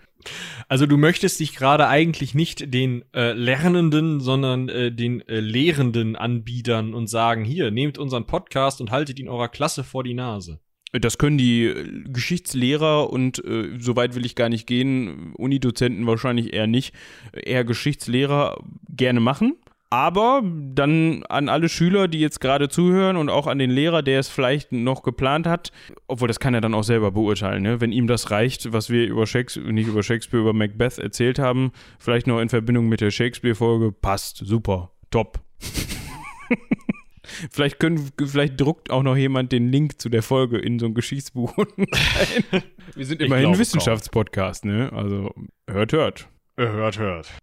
Speaker 2: Also du möchtest dich gerade eigentlich nicht den äh, Lernenden, sondern äh, den äh, Lehrenden anbiedern und sagen, hier, nehmt unseren Podcast und haltet ihn eurer Klasse vor die Nase.
Speaker 1: Das können die äh, Geschichtslehrer und äh, so weit will ich gar nicht gehen, Unidozenten wahrscheinlich eher nicht, eher Geschichtslehrer gerne machen. Aber dann an alle Schüler, die jetzt gerade zuhören und auch an den Lehrer, der es vielleicht noch geplant hat, obwohl das kann er dann auch selber beurteilen, ne? wenn ihm das reicht, was wir über Shakespeare, nicht über Shakespeare, über Macbeth erzählt haben, vielleicht noch in Verbindung mit der Shakespeare-Folge, passt, super, top. vielleicht, können, vielleicht druckt auch noch jemand den Link zu der Folge in so ein Geschichtsbuch. wir sind immerhin ein Wissenschaftspodcast, ne? Also hört, hört.
Speaker 2: Hört, hört.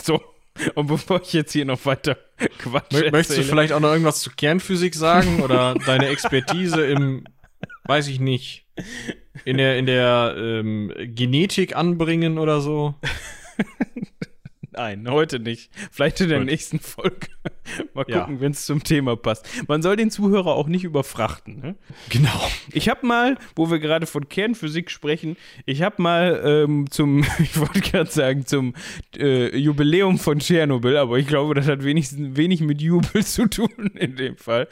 Speaker 1: so. Und bevor ich jetzt hier noch weiter
Speaker 2: Quatsch Mö Möchtest du vielleicht auch noch irgendwas zu Kernphysik sagen oder deine Expertise im, weiß ich nicht, in der, in der ähm, Genetik anbringen oder so?
Speaker 1: Nein, heute nicht. Vielleicht in der Gut. nächsten Folge. Mal gucken, ja. wenn es zum Thema passt. Man soll den Zuhörer auch nicht überfrachten. Ne?
Speaker 2: Genau.
Speaker 1: Ich habe mal, wo wir gerade von Kernphysik sprechen, ich habe mal ähm, zum, ich wollte gerade sagen, zum äh, Jubiläum von Tschernobyl, aber ich glaube, das hat wenig, wenig mit Jubel zu tun in dem Fall.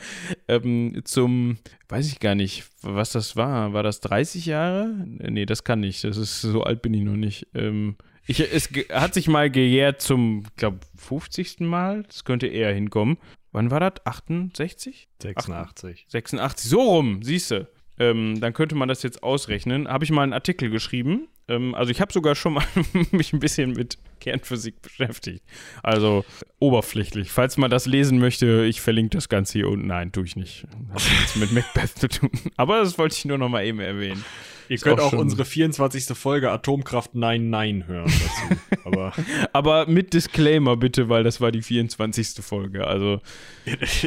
Speaker 1: Ähm, zum, weiß ich gar nicht, was das war. War das 30 Jahre? Nee, das kann nicht. Das ist, so alt bin ich noch nicht. Ähm, ich, es hat sich mal gejährt zum, glaube 50. Mal. Das könnte eher hinkommen. Wann war das? 68?
Speaker 2: 86.
Speaker 1: 86, so rum, siehst du. Ähm, dann könnte man das jetzt ausrechnen. Habe ich mal einen Artikel geschrieben. Ähm, also ich habe sogar schon mal mich ein bisschen mit Kernphysik beschäftigt. Also oberflächlich. Falls man das lesen möchte, ich verlinke das Ganze hier unten. Nein, tue ich nicht. Hat nichts mit Macbeth zu tun. Aber das wollte ich nur noch mal eben erwähnen.
Speaker 2: Ihr könnt auch, auch unsere 24. Folge Atomkraft Nein Nein hören dazu.
Speaker 1: Aber, Aber mit Disclaimer bitte, weil das war die 24. Folge. Also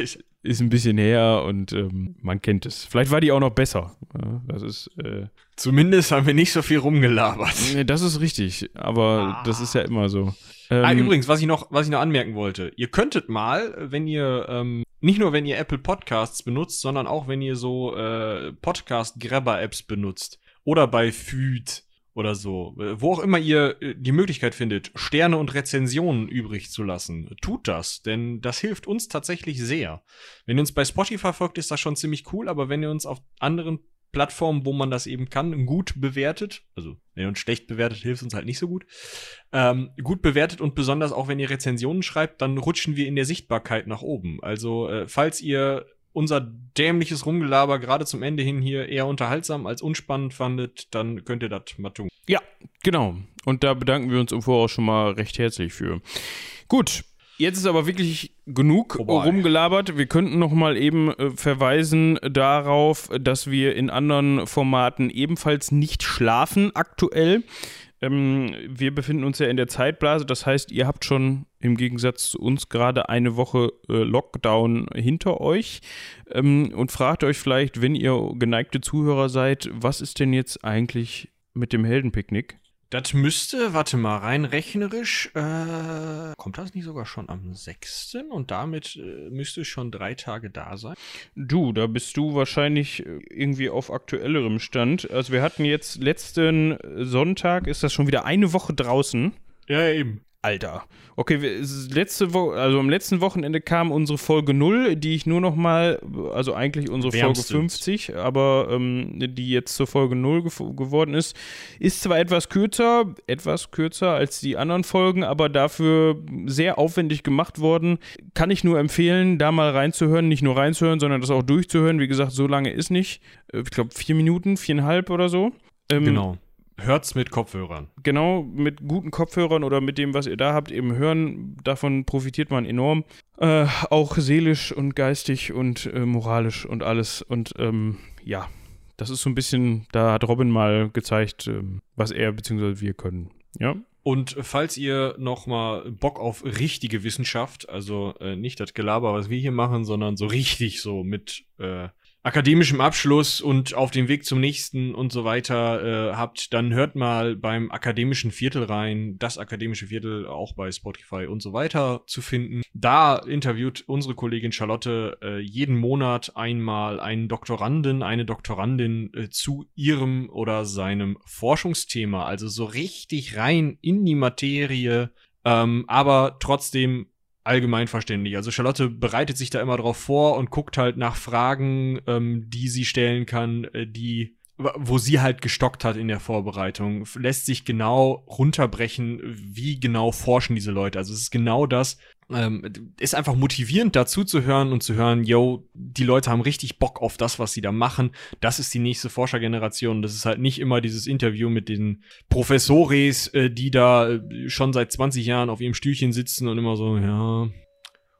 Speaker 1: ist ein bisschen her und ähm, man kennt es. Vielleicht war die auch noch besser. Ja, das ist. Äh,
Speaker 2: Zumindest haben wir nicht so viel rumgelabert.
Speaker 1: Nee, das ist richtig. Aber ah. das ist ja immer so.
Speaker 2: Ah, ähm, ah, übrigens, was ich noch, was ich noch anmerken wollte: Ihr könntet mal, wenn ihr ähm, nicht nur wenn ihr Apple Podcasts benutzt, sondern auch wenn ihr so äh, Podcast-Grabber-Apps benutzt, oder bei Füd oder so, wo auch immer ihr äh, die Möglichkeit findet, Sterne und Rezensionen übrig zu lassen, tut das, denn das hilft uns tatsächlich sehr. Wenn ihr uns bei Spotify folgt, ist das schon ziemlich cool, aber wenn ihr uns auf anderen Plattformen, wo man das eben kann, gut bewertet, also wenn ihr uns schlecht bewertet, hilft uns halt nicht so gut, ähm, gut bewertet und besonders auch wenn ihr Rezensionen schreibt, dann rutschen wir in der Sichtbarkeit nach oben. Also äh, falls ihr unser dämliches Rumgelaber gerade zum Ende hin hier eher unterhaltsam als unspannend fandet, dann könnt ihr das mal tun.
Speaker 1: Ja, genau. Und da bedanken wir uns im Voraus schon mal recht herzlich für. Gut, Jetzt ist aber wirklich genug Vorbei. rumgelabert. Wir könnten noch mal eben äh, verweisen darauf, dass wir in anderen Formaten ebenfalls nicht schlafen aktuell. Ähm, wir befinden uns ja in der Zeitblase, das heißt, ihr habt schon im Gegensatz zu uns gerade eine Woche äh, Lockdown hinter euch ähm, und fragt euch vielleicht, wenn ihr geneigte Zuhörer seid, was ist denn jetzt eigentlich mit dem Heldenpicknick?
Speaker 2: Das müsste, warte mal, rein rechnerisch, äh, kommt das nicht sogar schon am 6. und damit äh, müsste es schon drei Tage da sein?
Speaker 1: Du, da bist du wahrscheinlich äh, irgendwie auf aktuellerem Stand. Also wir hatten jetzt letzten Sonntag, ist das schon wieder eine Woche draußen.
Speaker 2: Ja, eben.
Speaker 1: Alter. Okay, letzte Woche, also am letzten Wochenende kam unsere Folge 0, die ich nur noch mal, also eigentlich unsere Wärmstens. Folge 50, aber ähm, die jetzt zur Folge 0 ge geworden ist, ist zwar etwas kürzer, etwas kürzer als die anderen Folgen, aber dafür sehr aufwendig gemacht worden. Kann ich nur empfehlen, da mal reinzuhören, nicht nur reinzuhören, sondern das auch durchzuhören. Wie gesagt, so lange ist nicht. Äh, ich glaube, vier Minuten, viereinhalb oder so.
Speaker 2: Ähm, genau. Hört's mit Kopfhörern.
Speaker 1: Genau, mit guten Kopfhörern oder mit dem, was ihr da habt, eben hören. Davon profitiert man enorm. Äh, auch seelisch und geistig und äh, moralisch und alles. Und ähm, ja, das ist so ein bisschen, da hat Robin mal gezeigt, äh, was er bzw. wir können. Ja.
Speaker 2: Und falls ihr noch mal Bock auf richtige Wissenschaft, also äh, nicht das Gelaber, was wir hier machen, sondern so richtig so mit äh, akademischem Abschluss und auf dem Weg zum nächsten und so weiter äh, habt, dann hört mal beim akademischen Viertel rein, das akademische Viertel auch bei Spotify und so weiter zu finden. Da interviewt unsere Kollegin Charlotte äh, jeden Monat einmal einen Doktoranden, eine Doktorandin äh, zu ihrem oder seinem Forschungsthema, also so richtig rein in die Materie, ähm, aber trotzdem allgemeinverständlich. Also Charlotte bereitet sich da immer drauf vor und guckt halt nach Fragen, ähm, die sie stellen kann, äh, die wo sie halt gestockt hat in der Vorbereitung, lässt sich genau runterbrechen, wie genau forschen diese Leute. Also es ist genau das, ähm, ist einfach motivierend dazu zu hören und zu hören, yo, die Leute haben richtig Bock auf das, was sie da machen. Das ist die nächste Forschergeneration. Das ist halt nicht immer dieses Interview mit den Professores, äh, die da äh, schon seit 20 Jahren auf ihrem Stühlchen sitzen und immer so, ja,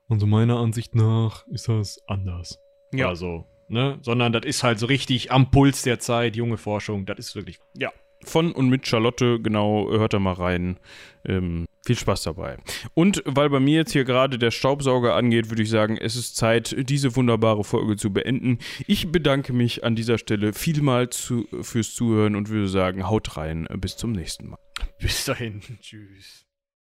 Speaker 2: und so meiner Ansicht nach ist das anders. Ja. Also, ne, sondern das ist halt so richtig am Puls der Zeit, junge Forschung, das ist wirklich.
Speaker 1: Ja, von und mit Charlotte, genau, hört da mal rein. Ähm, viel Spaß dabei. Und weil bei mir jetzt hier gerade der Staubsauger angeht, würde ich sagen, es ist Zeit, diese wunderbare Folge zu beenden. Ich bedanke mich an dieser Stelle vielmals zu, fürs Zuhören und würde sagen, haut rein. Bis zum nächsten Mal.
Speaker 2: Bis dahin. Tschüss.